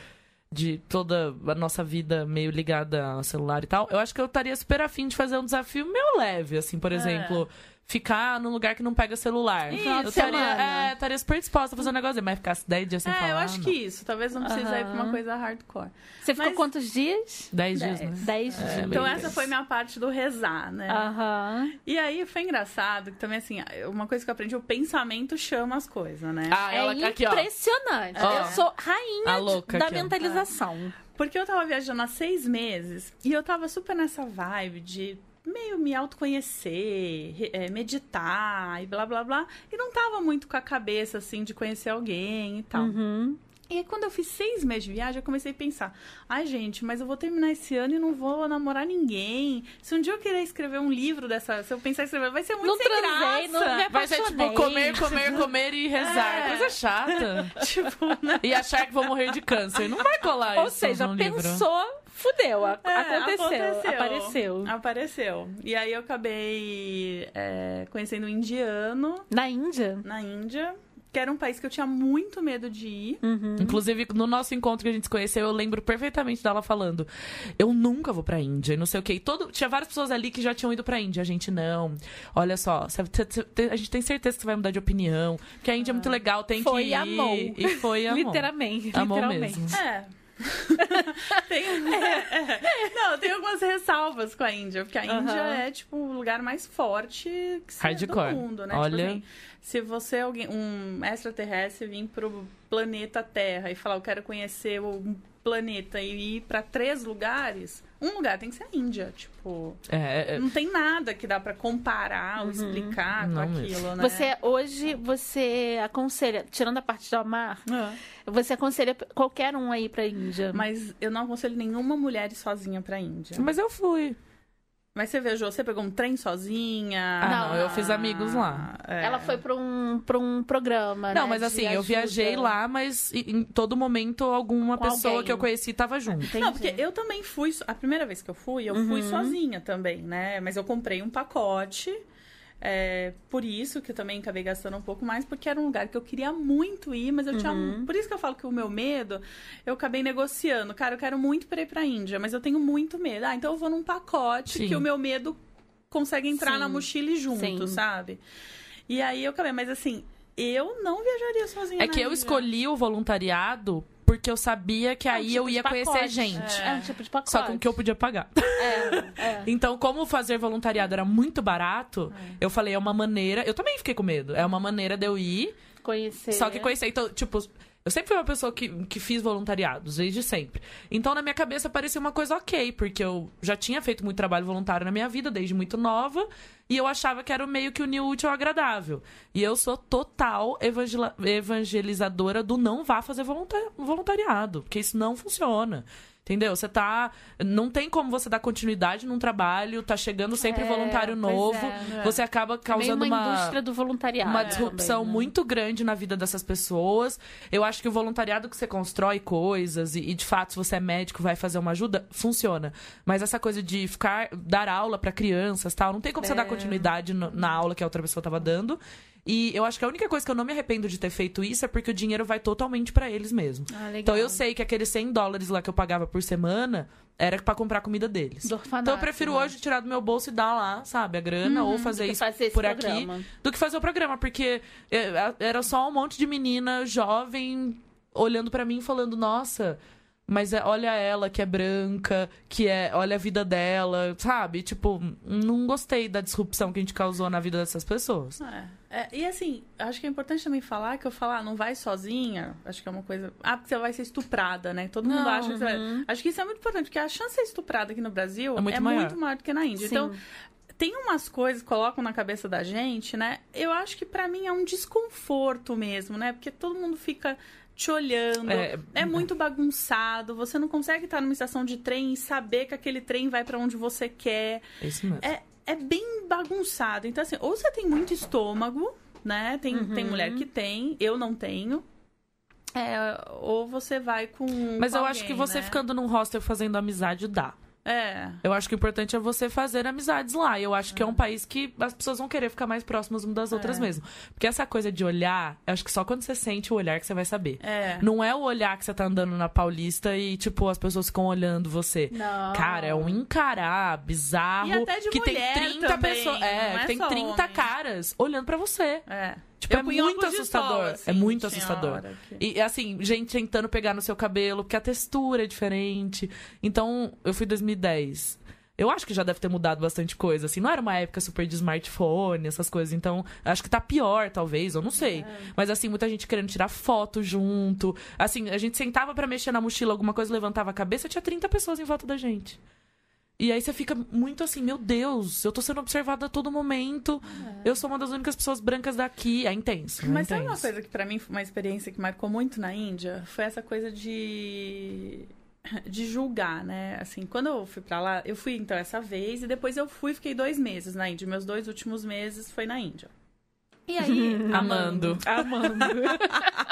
de toda a nossa vida meio ligada ao celular e tal. Eu acho que eu estaria super afim de fazer um desafio meio leve, assim, por exemplo. Ficar num lugar que não pega celular. Isso. eu Final de estaria, semana. é, estaria super disposta a fazer um negócio, mas ficar 10 dias sem falar. É, eu acho não. que isso. Talvez não precise ir pra uma coisa hardcore. Você ficou Mas- quantos dias? 10 dias, Dez. né? Dez É, dias. Então essa foi minha parte do rezar, né? Aham. E aí foi engraçado que também, assim, uma coisa que eu aprendi, o pensamento chama as coisas, né? Ah, É ela aqui, impressionante. Ó. Eu sou rainha A louca da aqui, ó. mentalização. Porque eu tava viajando há seis meses e eu tava super nessa vibe de meio me autoconhecer, é, meditar e blá blá blá. E não tava muito com a cabeça, assim, de conhecer alguém e tal. Uhum. E aí, quando eu fiz seis meses de viagem, eu comecei a pensar: ai, gente, mas eu vou terminar esse ano e não vou namorar ninguém. Se um dia eu querer escrever um livro dessa, se eu pensar em escrever, vai ser muito Não sem transei, graça. não me Vai ser tipo comer, comer, comer e rezar. É. Coisa chata. tipo, né? E achar que vou morrer de câncer. Não vai colar Ou isso seja, no livro. pensou, fudeu. a- É, aconteceu, apareceu. Apareceu. E aí eu acabei é, conhecendo um indiano Na Índia? na Índia. que era um país que eu tinha muito medo de ir. Uhum. Inclusive, no nosso encontro que a gente se conheceu, eu lembro perfeitamente dela falando: Eu nunca vou pra Índia, e não sei o quê. E todo... Tinha várias pessoas ali que já tinham ido pra Índia. A gente, não. Olha só, a gente tem certeza que você vai mudar de opinião. Que a Índia é muito legal, tem Foi que ir. amou. E foi amor. Literalmente. Amou literalmente. mesmo. É. tem, é, é. Não, tem algumas ressalvas com a Índia, porque a. Índia é, tipo, o lugar mais forte do mundo, né? Olha- Tipo assim, se você, é alguém, um extraterrestre, vir pro planeta Terra e falar, eu quero conhecer o planeta e ir pra três lugares, um lugar tem que ser a Índia, tipo... É, é, Não tem nada que dá pra comparar ou explicar com aquilo, mesmo. né? Você, hoje, você aconselha, tirando a parte do amar, Ah. você aconselha qualquer um aí pra Índia. Mas eu não aconselho nenhuma mulher ir sozinha pra Índia. Mas eu fui. Mas você viajou, você pegou um trem sozinha? Ah, Não, não, eu fiz amigos lá. É. Ela foi pra um, pra um programa, Não, né, mas assim, eu viajei lá, mas em todo momento alguma Com pessoa alguém. que eu conheci tava junto. Entendi. Não, porque eu também fui. A primeira vez que eu fui, eu fui Uhum. sozinha também, né? Mas eu comprei um pacote. É, por isso que eu também acabei gastando um pouco mais, porque era um lugar que eu queria muito ir, mas eu tinha. Uhum. Por isso que eu falo que o meu medo, eu acabei negociando. Cara, eu quero muito pra ir pra Índia, mas eu tenho muito medo. Ah, então eu vou num pacote Sim. que o meu medo consegue entrar Sim. na mochila e junto, Sim. sabe? E aí eu acabei, mas assim, eu não viajaria sozinha. É que eu Índia. escolhi o voluntariado porque eu sabia que É um aí tipo eu ia conhecer gente. É. um tipo de pacote. Só com o que eu podia pagar. É, é. Então, como fazer voluntariado era muito barato, eu falei, é uma maneira. Eu também fiquei com medo. É uma maneira de eu ir, Conhecer. só que conhecer. Então, tipo, eu sempre fui uma pessoa que, que fiz voluntariados, desde sempre. Então, na minha cabeça, parecia uma coisa ok, porque eu já tinha feito muito trabalho voluntário na minha vida, desde muito nova, e eu achava que era o meio que o útil ao agradável. E eu sou total evangela- evangelizadora do não vá fazer volunta- voluntariado, porque isso não funciona. Entendeu? Você tá. Não tem como você dar continuidade num trabalho, tá chegando sempre É, voluntário novo. é. Você acaba É causando uma, uma indústria do voluntariado. uma também, disrupção né? muito grande na vida dessas pessoas. Eu acho que o voluntariado que você constrói coisas e, e, de fato, se você é médico, vai fazer uma ajuda, funciona. Mas essa coisa de ficar, dar aula pra crianças tal, não tem como você É. dar continuidade no- na aula que a outra pessoa tava dando. E eu acho que a única coisa que eu não me arrependo de ter feito isso é porque o dinheiro vai totalmente pra eles mesmo. Ah, legal. Então eu sei que aqueles 100 dólares lá que eu pagava por semana era pra comprar comida deles. Então eu prefiro né? hoje tirar do meu bolso e dar lá, sabe, a grana, ou fazer isso fazer por aqui programa. do que fazer o programa, porque é, era só um monte de menina jovem olhando pra mim e falando, nossa, mas é- olha ela que é branca, que é, olha a vida dela, sabe? Tipo, não gostei da disrupção que a gente causou na vida dessas pessoas. É, é, e assim, acho que é importante também falar que eu falar, ah, não vai sozinha, acho que é uma coisa. Ah, porque você vai ser estuprada, né? Todo mundo Não, acha que você vai. Acho que isso é muito importante, porque a chance de ser estuprada aqui no Brasil É muito maior. maior do que na Índia. Sim. Então, tem umas coisas que colocam na cabeça da gente, né? Eu acho que pra mim é um desconforto mesmo, né? Porque todo mundo fica te olhando. É, É, muito bagunçado. Você não consegue estar numa estação de trem e saber que aquele trem vai pra onde você quer. É isso mesmo. É, é bem bagunçado. Então, assim, ou você tem muito estômago, né? Tem, Uhum. tem mulher que tem, eu não tenho. É, ou você vai com. Mas com eu acho alguém, que você né? ficando num hostel fazendo amizade dá. É. Eu acho que o importante é você fazer amizades lá. Eu acho que é um país que as pessoas vão querer ficar mais próximas umas das outras É. mesmo. Porque essa coisa de olhar, eu acho que só quando você sente o olhar que você vai saber. É. Não é o olhar que você tá andando na Paulista e, tipo, as pessoas ficam olhando você. Não. Cara, é um encarar bizarro. E até de que mulher tem 30 também, pessoas. É, é tem só 30 homem. caras olhando pra você. É. Tipo, é punha muito assustador. sol, é assim, muito tinha assustador. que- E assim, gente tentando pegar no seu cabelo, porque a textura é diferente. Então, eu fui em 2010. Eu acho que já deve ter mudado bastante coisa. Assim, não era uma época super de smartphone, essas coisas. Então, acho que tá pior, talvez, eu não sei. É. Mas assim, muita gente querendo tirar foto junto. Assim, a gente sentava pra mexer na mochila, alguma coisa, levantava a cabeça, tinha 30 pessoas em volta da gente. E aí você fica muito assim, meu Deus, eu tô sendo observada a todo momento. Eu sou uma das únicas pessoas brancas daqui. É intenso. é Mas sabe intenso. uma coisa que pra mim foi uma experiência que marcou muito na Índia? Foi essa coisa de de julgar, né? Assim, quando eu fui pra lá, eu fui então essa vez e depois eu fui, fiquei dois meses na Índia. Meus dois últimos meses foi na Índia. E aí, Amando. Amando.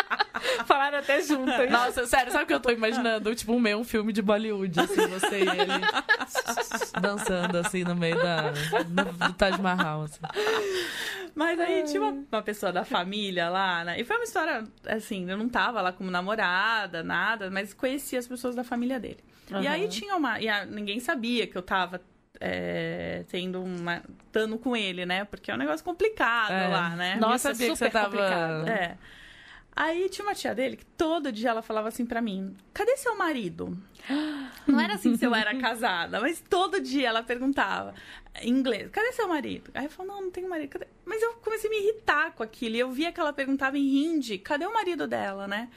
Falaram até juntas. Nossa, sério, sabe o que eu tô imaginando? Tipo, meio um filme de Bollywood, assim, você e ele dançando, assim, no meio da, do, do Taj Mahal, assim. Mas aí tinha uma, uma, pessoa da família lá, né? E foi uma história, assim, eu não tava lá como namorada, nada, mas conhecia as pessoas da família dele. Uhum. E aí tinha uma. E a, ninguém sabia que eu tava é, tendo uma. estando com ele, né? Porque é um negócio complicado é. lá, né? Nossa, sabia que você tava. Complicado. É. Aí tinha uma tia dele que todo dia ela falava assim para mim: cadê seu marido? Não era assim se eu era casada, mas todo dia ela perguntava em inglês: cadê seu marido? Aí eu falava: não, não tenho marido. Cadê? Mas eu comecei a me irritar com aquilo. E eu via que ela perguntava em hindi: cadê o marido dela, né?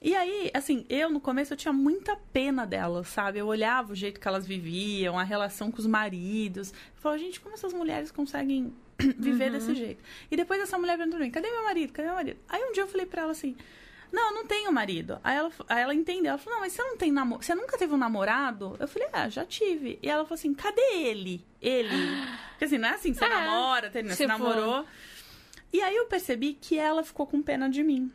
E aí, assim, eu no começo eu tinha muita pena delas, sabe? Eu olhava o jeito que elas viviam, a relação com os maridos. Eu falava, gente, como essas mulheres conseguem viver uhum. desse jeito? E depois essa mulher perguntou pra mim, cadê meu marido? Cadê meu marido? Aí um dia eu falei pra ela assim, não, eu não tenho marido. Aí ela, aí ela entendeu. Ela falou, não, mas você não tem namoro. Você nunca teve um namorado? Eu falei, ah, já tive. E ela falou assim, cadê ele? Ele. Porque assim, não é assim, você é, namora, você tipo... namorou. E aí eu percebi que ela ficou com pena de mim.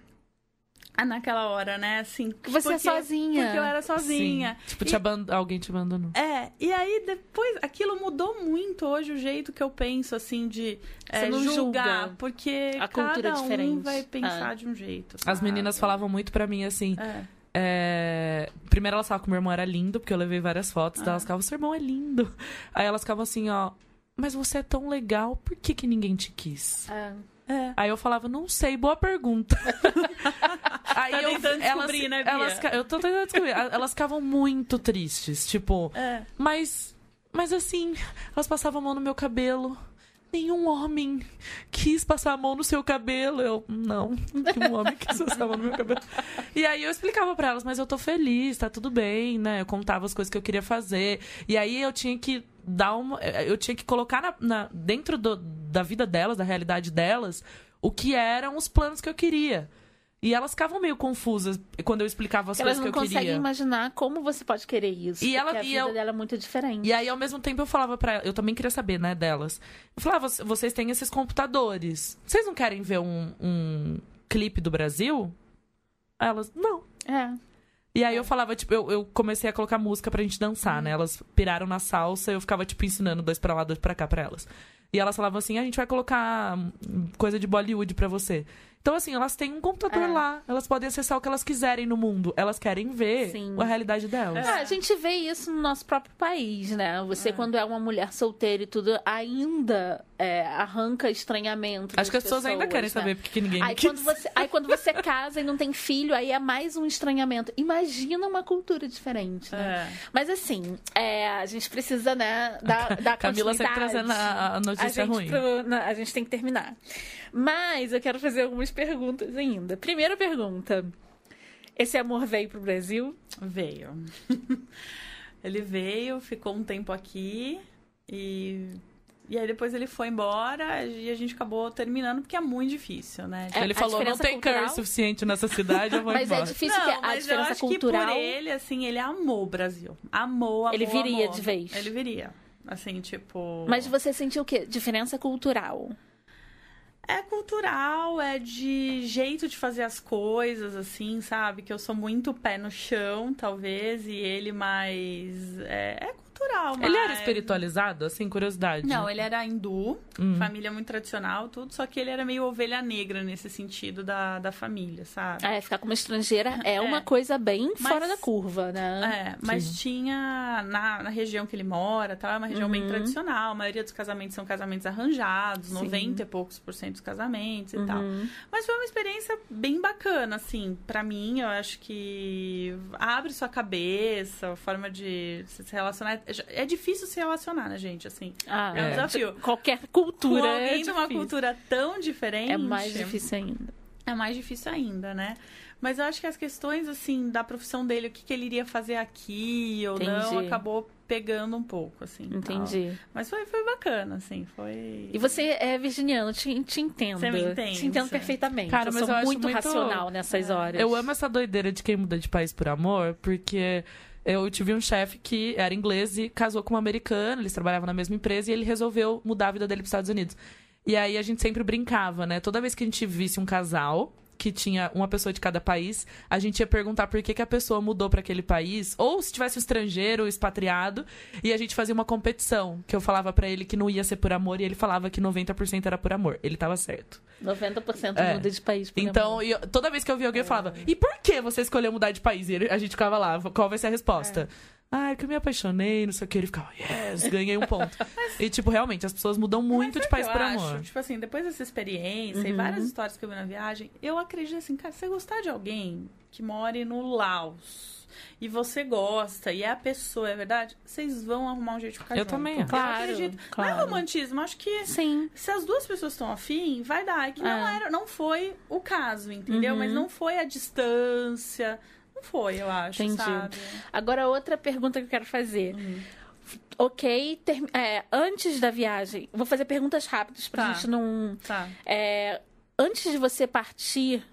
Ah, naquela hora, né? Assim, você é porque, é sozinha. Porque eu era sozinha. Sim. Tipo, te aband... alguém te abandonou. É, e aí depois aquilo mudou muito hoje o jeito que eu penso, assim, de é, não julgar. Julga. Porque a cultura cada é diferente. um vai pensar é. de um jeito. Sabe? As meninas falavam muito para mim assim. É. É... Primeiro elas falavam que meu irmão era lindo, porque eu levei várias fotos, ah. elas ficavam, seu irmão é lindo. Aí elas ficavam assim, ó, mas você é tão legal, por que, que ninguém te quis? É. É. Aí eu falava, não sei, boa pergunta. Aí tá eu, elas, né, Bia? Elas, eu tô tentando descobrir. elas ficavam muito tristes, tipo, é. mas, mas assim, elas passavam a mão no meu cabelo nenhum homem quis passar a mão no seu cabelo. Eu, não, nenhum homem quis passar a mão no meu cabelo. E aí eu explicava para elas, mas eu tô feliz, tá tudo bem, né? Eu contava as coisas que eu queria fazer. E aí eu tinha que dar uma. Eu tinha que colocar na, na dentro do, da vida delas, da realidade delas, o que eram os planos que eu queria. E elas ficavam meio confusas quando eu explicava as coisas que eu queria. Elas não conseguem imaginar como você pode querer isso. E ela, a vida eu, dela é muito diferente. E aí, ao mesmo tempo, eu falava para Eu também queria saber, né, delas. Eu falava, vocês têm esses computadores. Vocês não querem ver um, um clipe do Brasil? Aí elas, não. É. E aí eu falava, tipo, eu, eu comecei a colocar música pra gente dançar, uhum. né? Elas piraram na salsa, eu ficava, tipo, ensinando dois pra lá, dois pra cá pra elas. E elas falavam assim, a gente vai colocar coisa de Bollywood pra você. Então, assim, elas têm um computador é. lá. Elas podem acessar o que elas quiserem no mundo. Elas querem ver Sim. a realidade delas. É. a gente vê isso no nosso próprio país, né? Você, é. quando é uma mulher solteira e tudo, ainda é, arranca estranhamento. Acho que as pessoas, ainda querem né? saber porque ninguém aí, quando você Aí quando você casa e não tem filho, aí é mais um estranhamento. Imagina uma cultura diferente, né? É. Mas assim, é, a gente precisa, né, dar, dar Camila sempre trazendo a, notícia a ruim. Pro, a gente tem que terminar. Mas eu quero fazer algumas perguntas ainda. Primeira pergunta. Esse amor veio pro Brasil? Veio. ele veio, ficou um tempo aqui e e aí depois ele foi embora e a gente acabou terminando porque é muito difícil, né? É, ele falou, não tem cultural... curry suficiente nessa cidade, eu vou mas é embora. Mas é difícil não, que a diferença cultural... por ele, assim, ele amou o Brasil. Amou, amou, Ele viria amou. de vez. Ele viria. Assim, tipo... Mas você sentiu o quê? Diferença cultural? É cultural, é de jeito de fazer as coisas, assim, sabe? Que eu sou muito pé no chão, talvez, e ele mais. É, é mas... Ele era espiritualizado, assim, curiosidade? Não, ele era hindu, hum. família muito tradicional, tudo, só que ele era meio ovelha negra nesse sentido da, da família, sabe? É, ficar como estrangeira é, é. uma coisa bem mas, fora da curva, né? É, mas Sim. tinha, na, na região que ele mora, tal, é uma região uhum. bem tradicional, a maioria dos casamentos são casamentos arranjados, Sim. 90 e poucos por cento dos casamentos e uhum. tal. Mas foi uma experiência bem bacana, assim, para mim, eu acho que abre sua cabeça, a forma de se relacionar é difícil se relacionar, né, gente? Assim, ah, é um é. desafio. Qualquer cultura. Com alguém é de uma cultura tão diferente. É mais difícil ainda. É mais difícil ainda, né? Mas eu acho que as questões, assim, da profissão dele, o que, que ele iria fazer aqui ou Entendi. não, acabou pegando um pouco, assim. Entendi. Tal. Mas foi, foi bacana, assim, foi... E você é virginiano, te, te entendo. Você me entende. Te entendo perfeitamente. Cara, eu mas sou eu muito, muito racional nessas é. horas. Eu amo essa doideira de quem muda de país por amor, porque eu tive um chefe que era inglês e casou com uma americana, eles trabalhavam na mesma empresa e ele resolveu mudar a vida dele para os Estados Unidos. E aí a gente sempre brincava, né? Toda vez que a gente visse um casal que tinha uma pessoa de cada país, a gente ia perguntar por que, que a pessoa mudou para aquele país, ou se tivesse um estrangeiro, expatriado, e a gente fazia uma competição, que eu falava para ele que não ia ser por amor, e ele falava que 90% era por amor. Ele tava certo. 90% é. muda de país por Então. Eu, toda vez que eu via alguém, eu falava, e por que você escolheu mudar de país? E ele, a gente ficava lá, qual vai ser a resposta? É. Ah, é que eu me apaixonei, não sei o que. Ele ficava, yes, ganhei um ponto. e, tipo, realmente, as pessoas mudam muito de país por amor. Tipo assim, depois dessa experiência uhum. e várias histórias que eu vi na viagem, eu acredito assim, cara, se você gostar de alguém que more no Laos e você gosta e é a pessoa, é verdade, vocês vão arrumar um jeito de ficar Eu junto. também, claro, eu acredito. Claro. Não é romantismo, acho que Sim. se as duas pessoas estão afim, vai dar. É que é. não era, não foi o caso, entendeu? Uhum. Mas não foi a distância foi, eu acho, Entendi. sabe? Agora, outra pergunta que eu quero fazer. Uhum. Ok, ter, é, antes da viagem, vou fazer perguntas rápidas pra tá. gente não. Tá. É, antes de você partir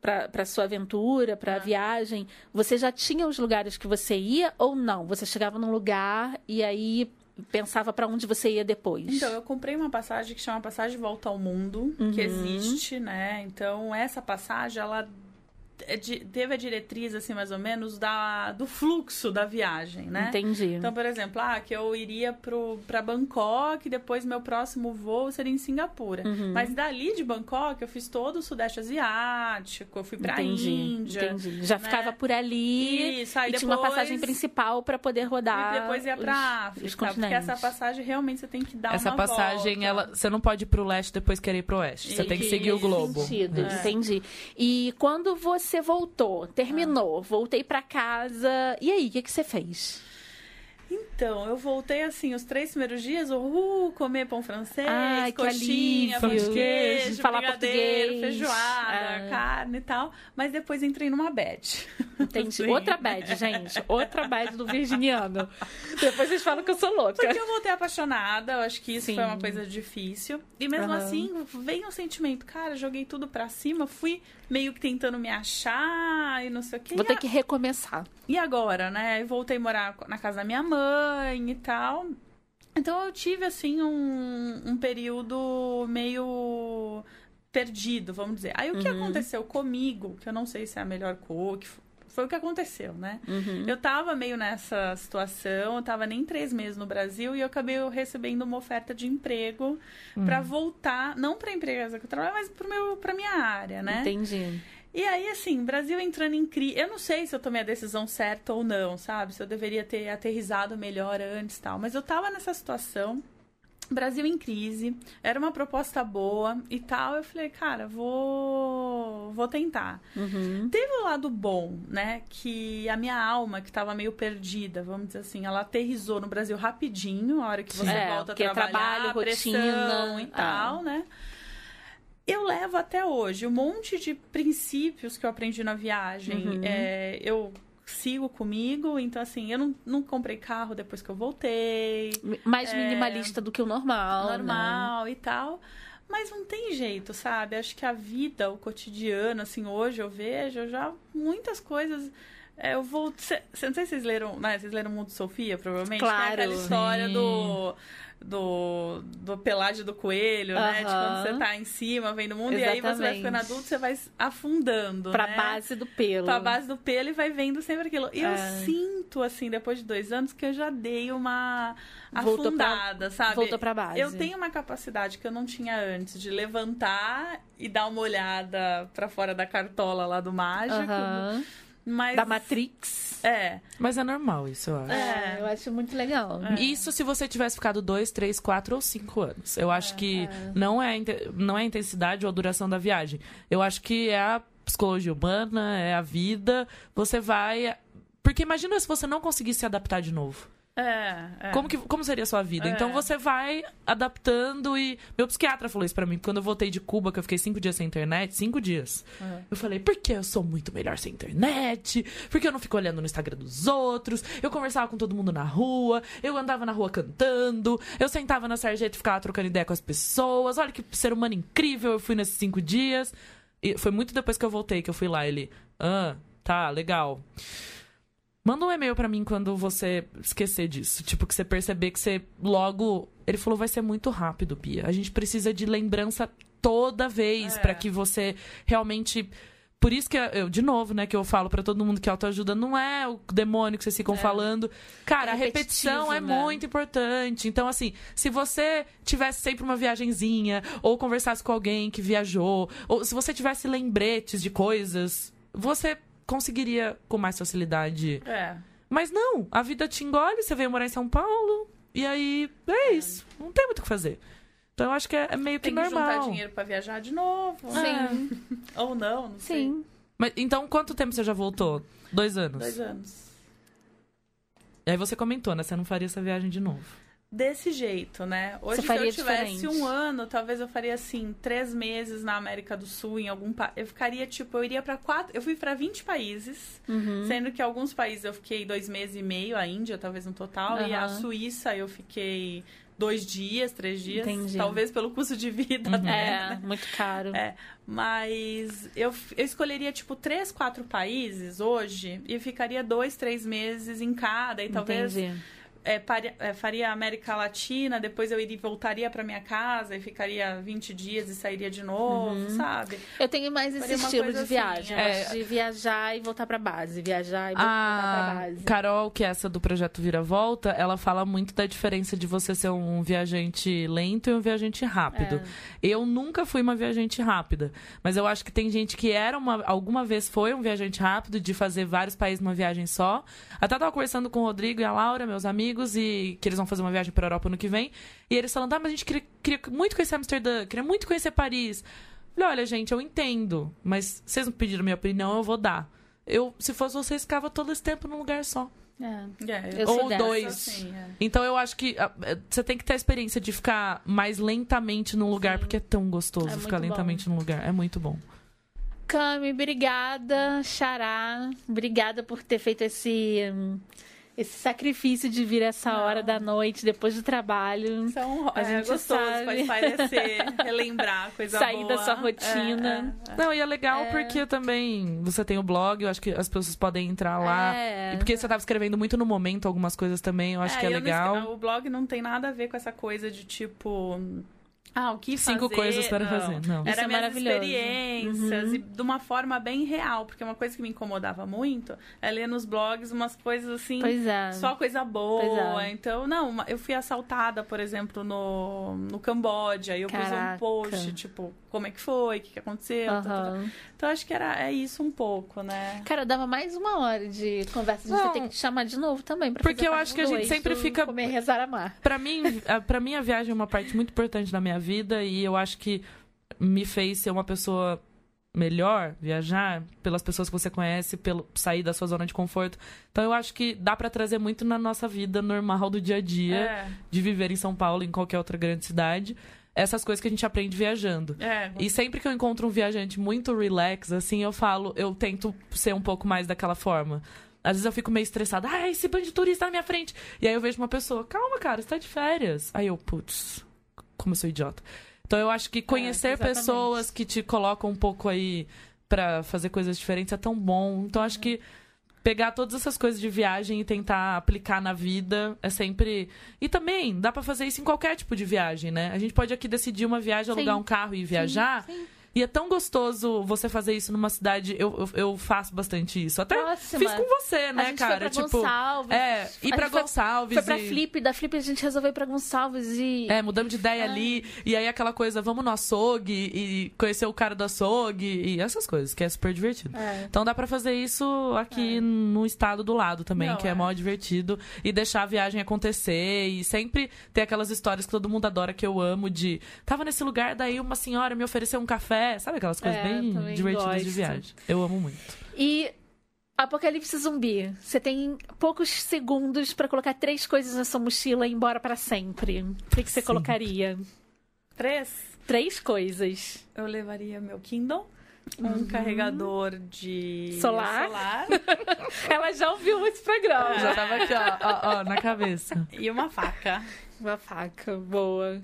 para sua aventura, para a ah. viagem, você já tinha os lugares que você ia ou não? Você chegava num lugar e aí pensava para onde você ia depois? Então, eu comprei uma passagem que chama Passagem Volta ao Mundo, uhum. que existe, né? Então, essa passagem, ela teve a diretriz, assim, mais ou menos, da, do fluxo da viagem, né? Entendi. Então, por exemplo, ah, que eu iria para Bangkok e depois meu próximo voo seria em Singapura. Uhum. Mas dali de Bangkok, eu fiz todo o Sudeste Asiático, eu fui pra entendi, Índia. Entendi. Já né? ficava por ali Isso, aí e depois... tinha uma passagem principal para poder rodar. E depois ia pra os, África, os porque essa passagem realmente você tem que dar essa uma passagem, volta. ela, você não pode ir pro leste depois querer ir pro oeste. Você e... tem que seguir o globo. Sentido, é. Entendi. E quando você você voltou, terminou, ah. voltei para casa. E aí, o que, que você fez? Então, eu voltei assim, os três primeiros dias, uhul, comer pão francês, Ai, coxinha, pão de queijo, falar português, feijoada, ah. carne e tal. Mas depois entrei numa bad. Entendi. Outra bad, gente. Outra bad do virginiano. depois vocês falam que eu sou louca. Porque eu voltei apaixonada, eu acho que isso Sim. foi uma coisa difícil. E mesmo uhum. assim, vem o um sentimento, cara, joguei tudo pra cima, fui meio que tentando me achar e não sei o que. Vou ter que recomeçar. E agora, né? Eu voltei a morar na casa da minha mãe e tal. Então eu tive, assim, um, um período meio perdido, vamos dizer. Aí o que uhum. aconteceu comigo, que eu não sei se é a melhor cor, que foi o que aconteceu, né? Uhum. Eu tava meio nessa situação, eu tava nem três meses no Brasil e eu acabei recebendo uma oferta de emprego uhum. para voltar, não pra empresa que eu trabalho, mas pra minha área, né? Entendi. E aí, assim, Brasil entrando em crise. Eu não sei se eu tomei a decisão certa ou não, sabe? Se eu deveria ter aterrizado melhor antes e tal. Mas eu tava nessa situação. Brasil em crise, era uma proposta boa e tal. Eu falei, cara, vou, vou tentar. Uhum. Teve o um lado bom, né? Que a minha alma, que estava meio perdida, vamos dizer assim, ela aterrizou no Brasil rapidinho, a hora que você é, volta a trabalhar, trabalho, rotina e tal, ah. né? Eu levo até hoje um monte de princípios que eu aprendi na viagem. Uhum. É, eu sigo comigo. Então, assim, eu não, não comprei carro depois que eu voltei. Mais é, minimalista do que o normal. Né? Normal né? e tal. Mas não tem jeito, sabe? Acho que a vida, o cotidiano, assim, hoje eu vejo já muitas coisas. É, eu vou. Cê, não sei se vocês leram. Né? Vocês leram Mundo Sofia, provavelmente. Claro. Tem aquela história sim. do do, do pelágio do coelho, uhum. né? De quando você tá em cima, vendo o mundo, Exatamente. e aí você vai ficando adulto, você vai afundando. Pra né? base do pelo. Pra base do pelo e vai vendo sempre aquilo. E é. eu sinto, assim, depois de dois anos, que eu já dei uma Voltou afundada, pra, sabe? Voltou pra base. Eu tenho uma capacidade que eu não tinha antes de levantar e dar uma olhada para fora da cartola lá do mágico. Uhum. Mas... Da Matrix. É. Mas é normal isso, eu acho. É, eu acho muito legal. É. Isso se você tivesse ficado dois, três, quatro ou cinco anos. Eu acho é, que é. não é, não é a intensidade ou a duração da viagem. Eu acho que é a psicologia humana, é a vida. Você vai. Porque imagina se você não conseguisse se adaptar de novo. É, é. Como, que, como seria a sua vida? É. Então você vai adaptando e. Meu psiquiatra falou isso pra mim. Quando eu voltei de Cuba, que eu fiquei cinco dias sem internet, cinco dias. É. Eu falei, porque eu sou muito melhor sem internet? Porque eu não fico olhando no Instagram dos outros? Eu conversava com todo mundo na rua, eu andava na rua cantando, eu sentava na sarjeta e ficava trocando ideia com as pessoas. Olha que ser humano incrível eu fui nesses cinco dias. E foi muito depois que eu voltei que eu fui lá. Ele, ah, tá, legal. Manda um e-mail para mim quando você esquecer disso. Tipo, que você perceber que você logo. Ele falou, vai ser muito rápido, Bia. A gente precisa de lembrança toda vez é. para que você realmente por isso que eu, de novo, né, que eu falo para todo mundo que autoajuda não é o demônio que vocês ficam é. falando. Cara, é a repetição é né? muito importante. Então, assim, se você tivesse sempre uma viagenzinha, ou conversasse com alguém que viajou, ou se você tivesse lembretes de coisas, você conseguiria com mais facilidade. É. Mas não, a vida te engole, você veio morar em São Paulo, e aí é, é. isso. Não tem muito o que fazer. Então eu acho que é, é meio que Tem normal. Tem que juntar dinheiro pra viajar de novo. Sim. É. Ou não, não Sim. Sei. Mas então quanto tempo você já voltou? Dois anos? Dois anos. E aí você comentou, né? Você não faria essa viagem de novo. Desse jeito, né? Hoje, se eu tivesse diferente. um ano, talvez eu faria assim, três meses na América do Sul, em algum país. Eu ficaria, tipo, eu iria para quatro. Eu fui para 20 países, uhum. sendo que alguns países eu fiquei dois meses e meio, a Índia, talvez no total, uhum. e a Suíça eu fiquei dois dias, três dias. Entendi. Talvez pelo custo de vida. Uhum. é, né? muito caro. É, mas eu, eu escolheria, tipo, três, quatro países hoje e ficaria dois, três meses em cada. E talvez Entendi é, paria, é, faria América Latina, depois eu iria, voltaria para minha casa e ficaria 20 dias e sairia de novo, uhum. sabe? Eu tenho mais esse faria estilo de assim, viagem. É. de viajar e voltar para base. Viajar e voltar para base. Carol, que é essa do projeto Vira Volta, ela fala muito da diferença de você ser um viajante lento e um viajante rápido. É. Eu nunca fui uma viajante rápida, mas eu acho que tem gente que era uma, alguma vez foi um viajante rápido de fazer vários países numa viagem só. Até tava conversando com o Rodrigo e a Laura, meus amigos amigos e que eles vão fazer uma viagem para Europa no que vem. E eles falando: "Ah, mas a gente queria, queria muito conhecer Amsterdã, queria muito conhecer Paris". Falei: "Olha, gente, eu entendo, mas vocês não pediram minha opinião, eu vou dar. Eu, se fosse vocês, ficava todo esse tempo num lugar só. É. É, Ou dois. Assim, é. Então eu acho que uh, você tem que ter a experiência de ficar mais lentamente num lugar, Sim. porque é tão gostoso é ficar lentamente bom. num lugar. É muito bom. Cami, obrigada. Xará, obrigada por ter feito esse. Esse sacrifício de vir essa Não. hora da noite, depois do trabalho. São, a é, gente gostoso, sabe. pode parecer, relembrar coisa Sair boa. da sua rotina. É, é, é. Não, e é legal é. porque também você tem o blog, eu acho que as pessoas podem entrar lá. É. E porque você estava escrevendo muito no momento algumas coisas também, eu acho que é legal. Não, o blog não tem nada a ver com essa coisa de tipo ah, o que Cinco fazer? coisas para não. fazer. Não. Era Isso minhas experiências uhum. e de uma forma bem real, porque uma coisa que me incomodava muito é ler nos blogs umas coisas assim, é. só coisa boa. É. Então, não, eu fui assaltada, por exemplo, no, no Camboja, e eu Caraca. pus um post, tipo, como é que foi, o que, que aconteceu. Uhum. Tá, tá, tá. Então, acho que era, é isso um pouco, né? Cara, dava mais uma hora de conversa. A gente tem que te chamar de novo também. Pra porque eu acho que a gente sempre fica. Comer, rezar, amar. Pra mim, a, pra mim, a viagem é uma parte muito importante da minha vida e eu acho que me fez ser uma pessoa melhor viajar pelas pessoas que você conhece, pelo sair da sua zona de conforto. Então eu acho que dá para trazer muito na nossa vida normal do dia a dia, é. de viver em São Paulo, em qualquer outra grande cidade. Essas coisas que a gente aprende viajando. É. E sempre que eu encontro um viajante muito relax, assim, eu falo, eu tento ser um pouco mais daquela forma. Às vezes eu fico meio estressada. Ah, esse bando de turista na minha frente. E aí eu vejo uma pessoa, calma, cara, você tá de férias. Aí eu, putz, como eu sou idiota. Então eu acho que conhecer é, pessoas que te colocam um pouco aí para fazer coisas diferentes é tão bom. Então acho que pegar todas essas coisas de viagem e tentar aplicar na vida é sempre. E também dá para fazer isso em qualquer tipo de viagem, né? A gente pode aqui decidir uma viagem, sim. alugar um carro e viajar. Sim, sim. E é tão gostoso você fazer isso numa cidade. Eu, eu, eu faço bastante isso. Até Próxima. fiz com você, né, a gente cara? Foi pra tipo, Gonçalves. É, ir pra Gonçalves. Foi, foi pra Flip, da Flip a gente resolveu ir pra Gonçalves e. É, mudamos de ideia Ai. ali. E aí aquela coisa, vamos no açougue e conhecer o cara do açougue e essas coisas, que é super divertido. É. Então dá pra fazer isso aqui é. no estado do lado também, Não, que é, é mó divertido. E deixar a viagem acontecer. E sempre ter aquelas histórias que todo mundo adora, que eu amo, de. Tava nesse lugar, daí uma senhora me ofereceu um café. Sabe aquelas coisas é bem divertidas gosto. de viagem. Eu amo muito. E Apocalipse Zumbi. Você tem poucos segundos para colocar três coisas na sua mochila e ir embora para sempre. O que, que você Sim. colocaria? Três? Três coisas. Eu levaria meu Kindle. Um uhum. carregador de solar. solar. Ela já ouviu esse programa. É. Já tava aqui, ó, ó, ó, na cabeça. E uma faca. Uma faca, boa.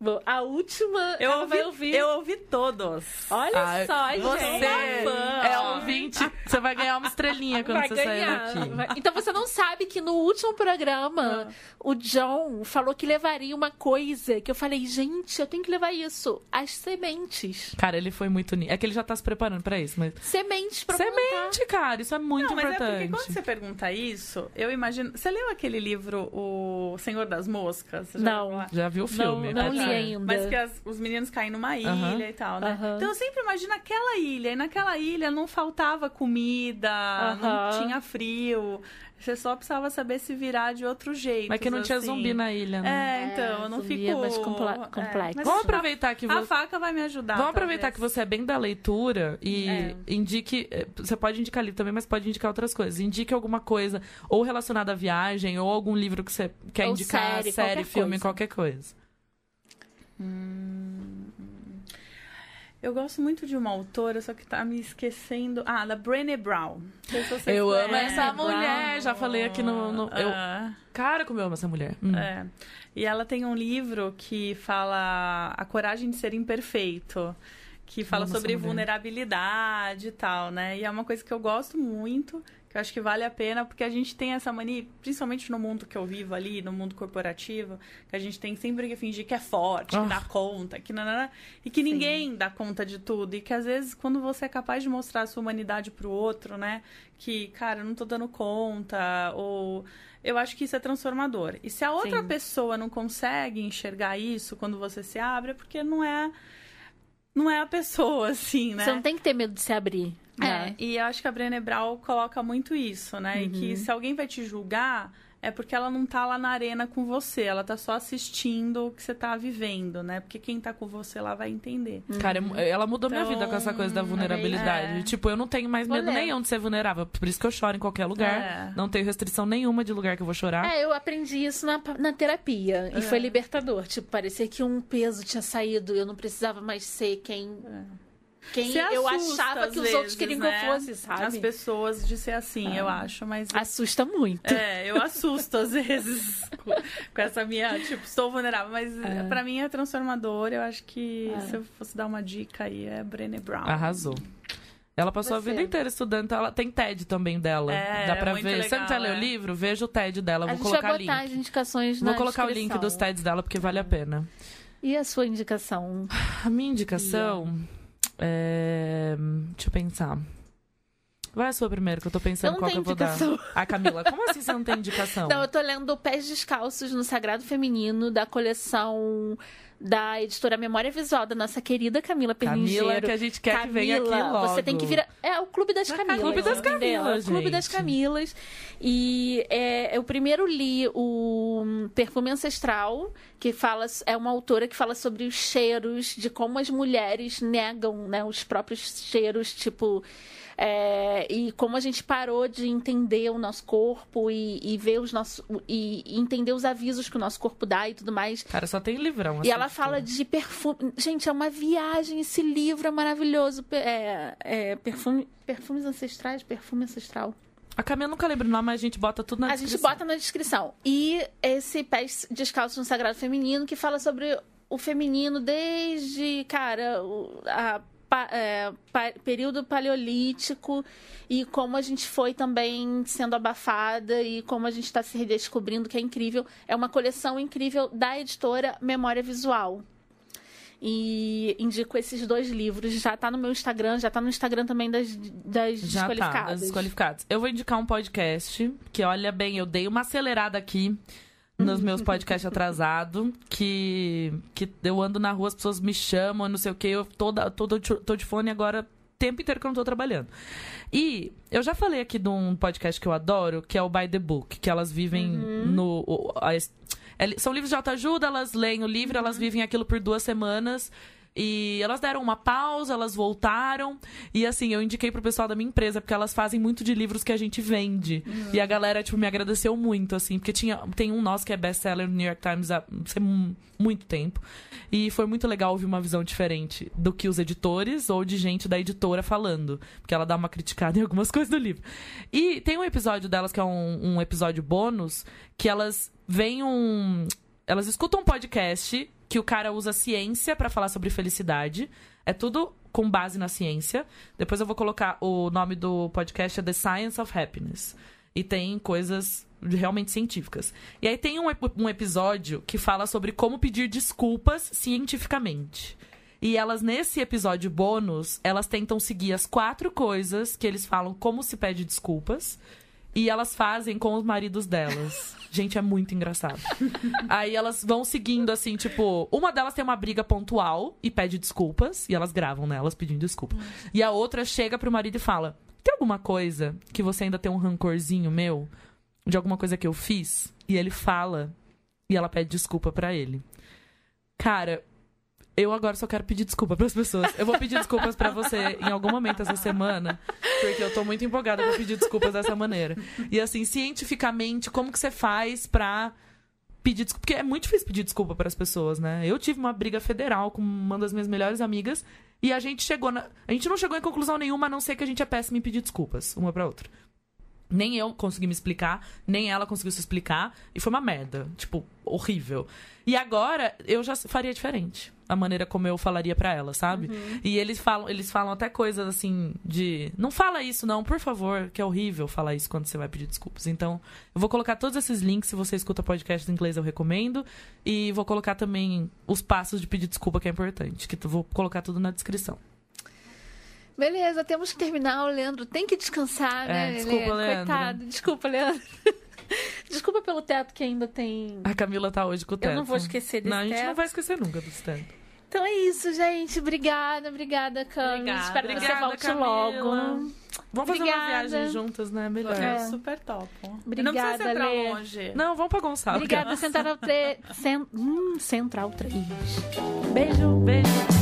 Bom, a última Eu ouvi, vai ouvir. eu ouvi todos. Olha Ah, só, gente. Você fã. é ouvinte. Você vai ganhar uma estrelinha quando Vai você sair ganhar. daqui. Vai- Então você não sabe que no último programa o John falou que levaria uma coisa que eu falei, gente, eu tenho que levar isso. As sementes. Cara, ele foi muito. É que ele já tá se preparando pra isso, mas. Sementes pra. Semente, cara, isso é muito Não, mas é importante. porque quando você pergunta isso, eu imagino. Você leu aquele livro, O Senhor das Moscas? Já Não. Já viu o filme? não É, li tá. Ainda. Mas que as- os meninos caem numa ilha e tal, né? Então eu sempre imagino aquela ilha. E naquela ilha não faltava comida, não tinha frio. Você só precisava saber se virar de outro jeito. Mas que não tinha assim. zumbi na ilha, né? É, então, eu não zumbi fico. é mais é, complexo. mas Vamos a- aproveitar que A você. faca vai me ajudar. Vamos aproveitar que talvez. você é bem da leitura e É. indique. eh, Você pode indicar livro também, mas pode indicar outras coisas. Indique alguma coisa, ou relacionada à viagem, ou algum livro que você quer Ou indicar, série, série, qualquer filme, coisa. qualquer coisa. Eu gosto muito de uma autora, só que tá me esquecendo. Ah, da Brené Brown. Se Eu amo essa mulher, já falei aqui no- no- eu- Ah, Cara, como eu amo essa mulher. Hum. é. E ela tem um livro que fala A Coragem de Ser Imperfeito. Que fala sobre vulnerabilidade e tal, né? E é uma coisa que eu gosto muito, que eu acho que vale a pena, porque a gente tem essa mania, principalmente no mundo que eu vivo ali, no mundo corporativo, que a gente tem sempre que fingir que é forte, que Ah. dá conta, que nanana, e que ninguém dá conta de tudo. E que às vezes, quando você é capaz de mostrar a sua humanidade pro outro, né? Que, cara, eu não tô dando conta, ou. Eu acho que isso é transformador. E se a outra Sim. pessoa não consegue enxergar isso quando você se abre, é porque não é. Não é a pessoa, assim, né? Você não tem que ter medo de se abrir. É, né? e eu acho que a Brené Brown coloca muito isso, né? E Uhum. que se alguém vai te julgar, é porque ela não tá lá na arena com você, ela tá só assistindo o que você tá vivendo, né? Porque quem tá com você lá vai entender. Cara, é- ela mudou minha Então, vida com essa coisa da vulnerabilidade. é. Tipo, eu não tenho mais medo nenhum de ser vulnerável. Por isso que eu choro em qualquer lugar. É. Não tenho restrição nenhuma de lugar que eu vou chorar. É, eu aprendi isso na, na terapia. E É. foi libertador. Tipo, parecia que um peso tinha saído. Eu não precisava mais ser quem, quem Se eu assusta, achava que os outros vezes, queriam né? que eu fosse, sabe? As pessoas de ser assim, eu acho, mas. Assusta muito. É, eu assusto às vezes com, com essa minha, tipo, estou vulnerável, mas É. pra mim é transformador. Eu acho que É. se eu fosse dar uma dica aí, é Brené Brown. Arrasou. Ela passou a Você. vida inteira estudando, então ela tem TED também dela. É, Dá pra muito ver. Se você não legal, ler o é. livro, veja o TED dela. A Vou gente colocar vai botar link. as indicações Vou na colocar o link descrição. dos TEDs dela, porque vale a pena. E a sua indicação? A minha indicação é. Deixa eu pensar. Vai a sua primeiro, que eu tô pensando Eu qual que eu vou indicação. dar. Ah, Camila, como assim você não tem indicação? Não, eu tô lendo Pés Descalços no Sagrado Feminino, da coleção da editora Memória Visual, da nossa querida Camila Perlingeiro. Camila, que a gente quer que venha aqui Camila, logo. Você tem que vir. É o Clube das Camilas. Clube das entendeu? Camilas, É o Clube das gente. Camilas. E é, eu primeiro li o Perfume Ancestral, que fala. É uma autora que fala sobre os cheiros, de como as mulheres negam né, os próprios cheiros, tipo. É, e como a gente parou de entender o nosso corpo e, e ver os nossos. E, e entender os avisos que o nosso corpo dá e tudo mais. Cara, só tem livrão. E assim, ela tipo. fala de perfume. Gente, é uma viagem. Esse livro é maravilhoso. É, é perfume, perfumes ancestrais, perfume ancestral. A Camila nunca lembra o nome, mas a gente bota tudo na a gente descrição. bota na descrição. E esse Pés Descalços no Sagrado Feminino, que fala sobre o feminino desde, cara, a, pa- é, pa- período paleolítico e como a gente foi também sendo abafada e como a gente está se redescobrindo, que é incrível. É uma coleção incrível da editora Memória Visual. E indico esses dois livros. Já tá no meu Instagram, já tá no Instagram também das, das Já tá, desqualificadas. das desqualificadas. Eu vou indicar um podcast que, olha bem, eu dei uma acelerada aqui nos meus podcasts atrasados, que, que eu ando na rua, as pessoas me chamam, não sei o que, eu tô, tô, tô, de fone agora o tempo inteiro que eu não tô trabalhando. E eu já falei aqui de um podcast que eu adoro, que é o By the Book, que elas vivem no... o- a es- é- são livros de autoajuda, elas leem o livro, elas vivem aquilo por duas semanas. E elas deram uma pausa, elas voltaram. E assim, eu indiquei pro pessoal da minha empresa, porque elas fazem muito de livros que a gente vende. E a galera, tipo, me agradeceu muito, assim, porque tinha, tem um nosso que é best-seller no New York Times há muito tempo. E foi muito legal ouvir uma visão diferente do que os editores ou de gente da editora falando. Porque ela dá uma criticada em algumas coisas do livro. E tem um episódio delas que é um, um episódio bônus, que elas veem um. Elas escutam um podcast que o cara usa ciência para falar sobre felicidade. É tudo com base na ciência. Depois eu vou colocar o nome do podcast é The Science of Happiness. E tem coisas realmente científicas. E aí tem um, um episódio que fala sobre como pedir desculpas cientificamente. E elas, nesse episódio bônus, elas tentam seguir as quatro coisas que eles falam como se pede desculpas. E elas fazem com os maridos delas. Gente, é muito engraçado. Aí elas vão seguindo, assim, tipo... Uma delas tem uma briga pontual e pede desculpas. E elas gravam nelas pedindo desculpa. E a outra chega pro marido e fala... Tem alguma coisa que você ainda tem um rancorzinho meu? De alguma coisa que eu fiz? E ele fala. E ela pede desculpa para ele. Cara, eu agora só quero pedir desculpa para as pessoas. Eu vou pedir desculpas para você em algum momento essa semana, porque eu tô muito empolgada pra pedir desculpas dessa maneira. E assim, cientificamente, como que você faz pra pedir desculpa? Porque é muito difícil pedir desculpa para as pessoas, né? Eu tive uma briga federal com uma das minhas melhores amigas e a gente chegou na... a gente não chegou em conclusão nenhuma, a não ser que a gente é péssima em pedir desculpas uma para outra. Nem eu consegui me explicar, nem ela conseguiu se explicar. E foi uma merda. Tipo, horrível. E agora eu já faria diferente. A maneira como eu falaria para ela, sabe? Uhum. E eles falam, eles falam até coisas assim de. Não fala isso, não, por favor, que é horrível falar isso quando você vai pedir desculpas. Então, eu vou colocar todos esses links. Se você escuta podcast em inglês, eu recomendo. E vou colocar também os passos de pedir desculpa, que é importante. Que eu vou colocar tudo na descrição. Beleza, temos que terminar. O Leandro tem que descansar, né? É, desculpa, Leandro. Coitado. Desculpa, Leandro. Desculpa pelo teto que ainda tem. A Camila tá hoje com o teto. Eu não vou esquecer desse Não, a gente teto. não vai esquecer nunca do teto. Então é isso, gente. Obrigada, obrigada, Cami. Obrigada. Espero que você Obrigada, volte Camila. logo. Vamos fazer Obrigada. uma viagem juntas, né? Melhor. É. Super top. Obrigada, não precisa ser pra Lê. longe. Não, vamos pra Gonçalves. Obrigada, Central 3. Cent... Hum, Central 3. Beijo. Beijo.